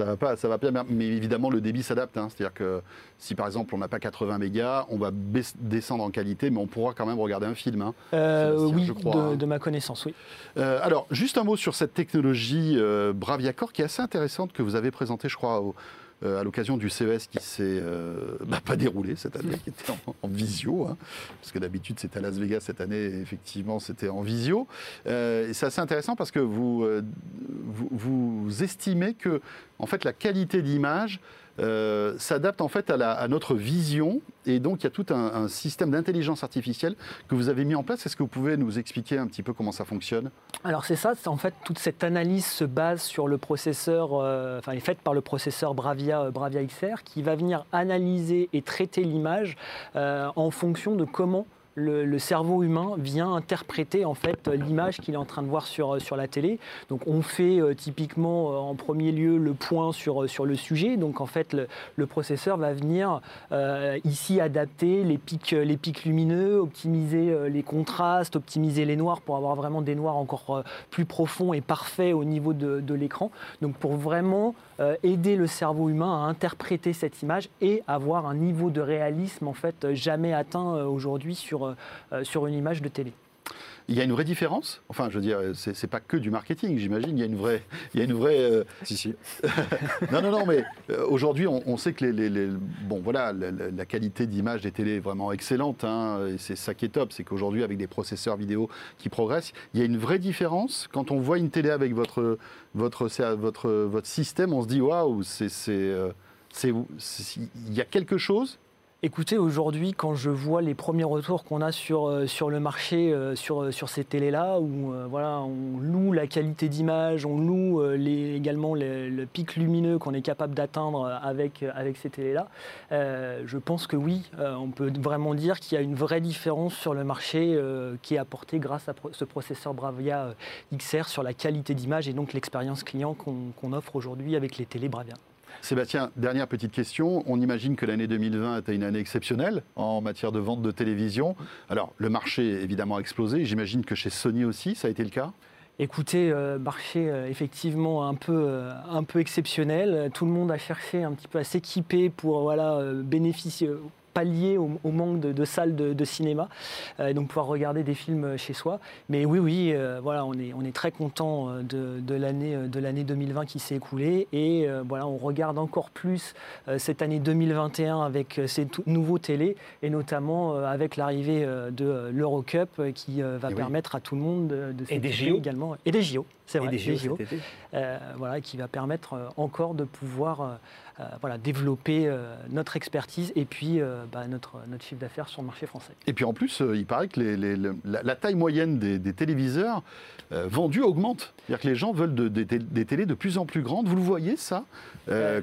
ça va pas, ça va bien, mais évidemment le débit s'adapte. Hein. C'est-à-dire que si par exemple on n'a pas 80 mégas, on va descendre en qualité, mais on pourra quand même regarder un film. Hein. Euh, oui, je crois, hein. de, ma connaissance, oui. Euh, alors juste un mot sur cette technologie euh, Braviacor qui est assez intéressante que vous avez présentée, je crois, au, à l'occasion du CES qui s'est euh, bah, pas déroulé cette année, qui était en, visio, hein, parce que d'habitude c'était à Las Vegas, cette année effectivement c'était en visio. Euh, et c'est assez intéressant parce que vous, vous, estimez que en fait la qualité d'image euh, s'adapte en fait à, notre vision. Et donc, il y a tout un, système d'intelligence artificielle que vous avez mis en place. Est-ce que vous pouvez nous expliquer un petit peu comment ça fonctionne? Alors, c'est ça. En fait, toute cette analyse se base sur le processeur, euh, enfin, est faite par le processeur Bravia, euh, Bravia XR, qui va venir analyser et traiter l'image en fonction de comment le, cerveau humain vient interpréter en fait l'image qu'il est en train de voir sur, la télé. Donc on fait euh, typiquement euh, en premier lieu le point sur, sur le sujet. Donc en fait le, processeur va venir euh, ici adapter les pics, les pics lumineux, optimiser les contrastes, optimiser les noirs pour avoir vraiment des noirs encore plus profonds et parfaits au niveau de, de l'écran. Donc pour vraiment aider le cerveau humain à interpréter cette image et avoir un niveau de réalisme en fait jamais atteint aujourd'hui sur euh, sur, une image de télé. Il y a une vraie différence? Enfin, je veux dire, c'est pas que du marketing, j'imagine. Il y a une vraie. Il y a une vraie euh, Si, si. [laughs] non, non, non, mais euh, aujourd'hui, on, sait que les, bon, voilà, la, qualité d'image des télés est vraiment excellente. Hein, et c'est ça qui est top. C'est qu'aujourd'hui, avec des processeurs vidéo qui progressent, il y a une vraie différence. Quand on voit une télé avec votre, votre, votre, votre système, on se dit waouh, c'est. Il y a quelque chose Écoutez, aujourd'hui, quand je vois les premiers retours qu'on a sur, euh, sur le marché, euh, sur, euh, sur ces télés-là, où voilà, on loue la qualité d'image, on loue également le pic lumineux qu'on est capable d'atteindre avec, avec ces télés-là, je pense que oui, on peut vraiment dire qu'il y a une vraie différence sur le marché qui est apportée grâce à ce processeur Bravia XR sur la qualité d'image et donc l'expérience client qu'on offre aujourd'hui avec les télés Bravia. Sébastien, dernière petite question. On imagine que l'année 2020 était une année exceptionnelle en matière de vente de télévision. Alors, le marché évidemment a explosé. J'imagine que chez Sony aussi, ça a été le cas Écoutez, euh, marché euh, effectivement un peu, euh, un peu exceptionnel. Tout le monde a cherché un petit peu à s'équiper pour voilà, bénéficier, pallier au, manque de, salles de, cinéma, euh, et donc pouvoir regarder des films chez soi. Mais oui, oui, euh, voilà, on est, on est très content euh, de, l'année de l'année 2020 qui s'est écoulée, et voilà, on regarde encore plus cette année 2021 avec ces nouveaux télés, et notamment avec l'arrivée de l'Eurocup qui va permettre à tout le monde de, et des JO également, et des JO, c'est vrai, des JO, voilà, qui va permettre encore de pouvoir euh, voilà, développer euh, notre expertise et puis euh, bah, notre, notre chiffre d'affaires sur le marché français. Et puis en plus, il paraît que la, taille moyenne des, téléviseurs vendus augmente. C'est-à-dire que les gens veulent des télés de plus en plus grandes. Vous le voyez ça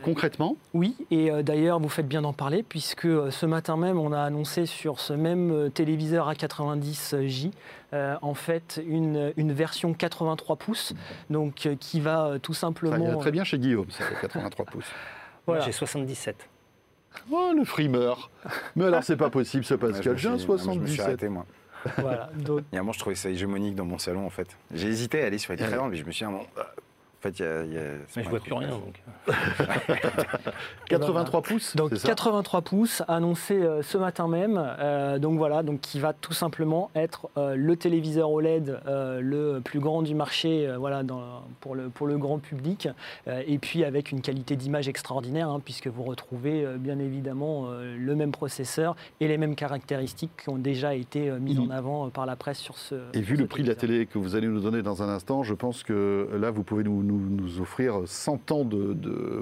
concrètement? Oui, et d'ailleurs vous faites bien d'en parler puisque ce matin même on a annoncé sur ce même téléviseur A90J en fait une, une, version 83 pouces, donc qui va tout simplement. Ça très bien chez Guillaume, ça 83 pouces. [laughs] J'ai 77. Oh, le frimeur. Mais alors, c'est pas possible, ce Pascal. J'ai un 77. Je me suis arrêté, moi. Voilà, donc... [laughs] Et moi, je trouvais ça hégémonique dans mon salon, en fait. J'ai hésité à aller sur les très mais je me suis dit, en fait, il y a, Mais je vois plus rien, donc. [laughs] 83 pouces Donc 83 pouces, annoncé euh, ce matin même. Euh, donc voilà, donc qui va tout simplement être euh, le téléviseur OLED le plus grand du marché voilà, dans, pour, le, pour le grand public. et puis avec une qualité d'image extraordinaire, hein, puisque vous retrouvez bien évidemment le même processeur et les mêmes caractéristiques qui ont déjà été mises en mm. avant par la presse sur ce. Et vu le prix de la télé que vous allez nous donner dans un instant, je pense que là, vous pouvez nous nous, offrir 100 ans de,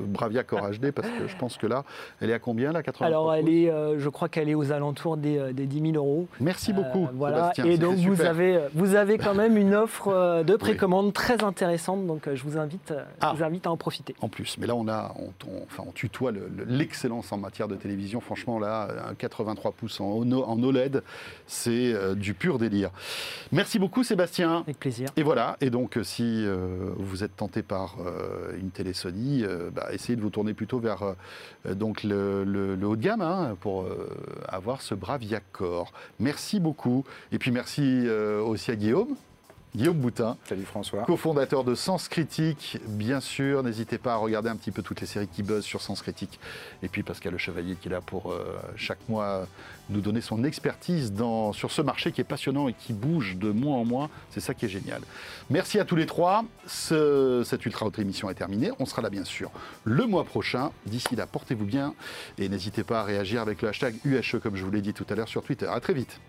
Bravia Core HD [laughs] parce que je pense que là, elle est à combien là 80 Alors, elle est, euh, je crois qu'elle est aux alentours des, des 10 000 euros. Merci beaucoup. Euh, voilà. Et donc, vous avez, vous avez quand même une offre euh, de précommande très intéressante. Donc, je vous invite, ah. vous invite à en profiter. En plus, mais là, on a, on, enfin, on tutoie l'excellence en matière de télévision. Franchement, là, un 83 pouces en, en OLED, c'est du pur délire. Merci beaucoup, Sébastien. Avec plaisir. Et voilà. Et donc, si vous êtes tenté par euh, une télé Sony, euh, bah, essayez de vous tourner plutôt vers euh, donc le, haut de gamme hein, pour avoir ce Bravia Core. Merci beaucoup. Et puis merci aussi à Guillaume. Guillaume Boutin. Salut François. Co-fondateur de Sens Critique. Bien sûr, n'hésitez pas à regarder un petit peu toutes les séries qui buzzent sur Sens Critique. Et puis Pascal Le Chevalier qui est là pour chaque mois nous donner son expertise dans, sur ce marché qui est passionnant et qui bouge de mois en mois. C'est ça qui est génial. Merci à tous les trois. cette Ultra Haute émission est terminée. On sera là bien sûr le mois prochain. D'ici là, portez-vous bien et n'hésitez pas à réagir avec le hashtag UHE comme je vous l'ai dit tout à l'heure sur Twitter. À très vite.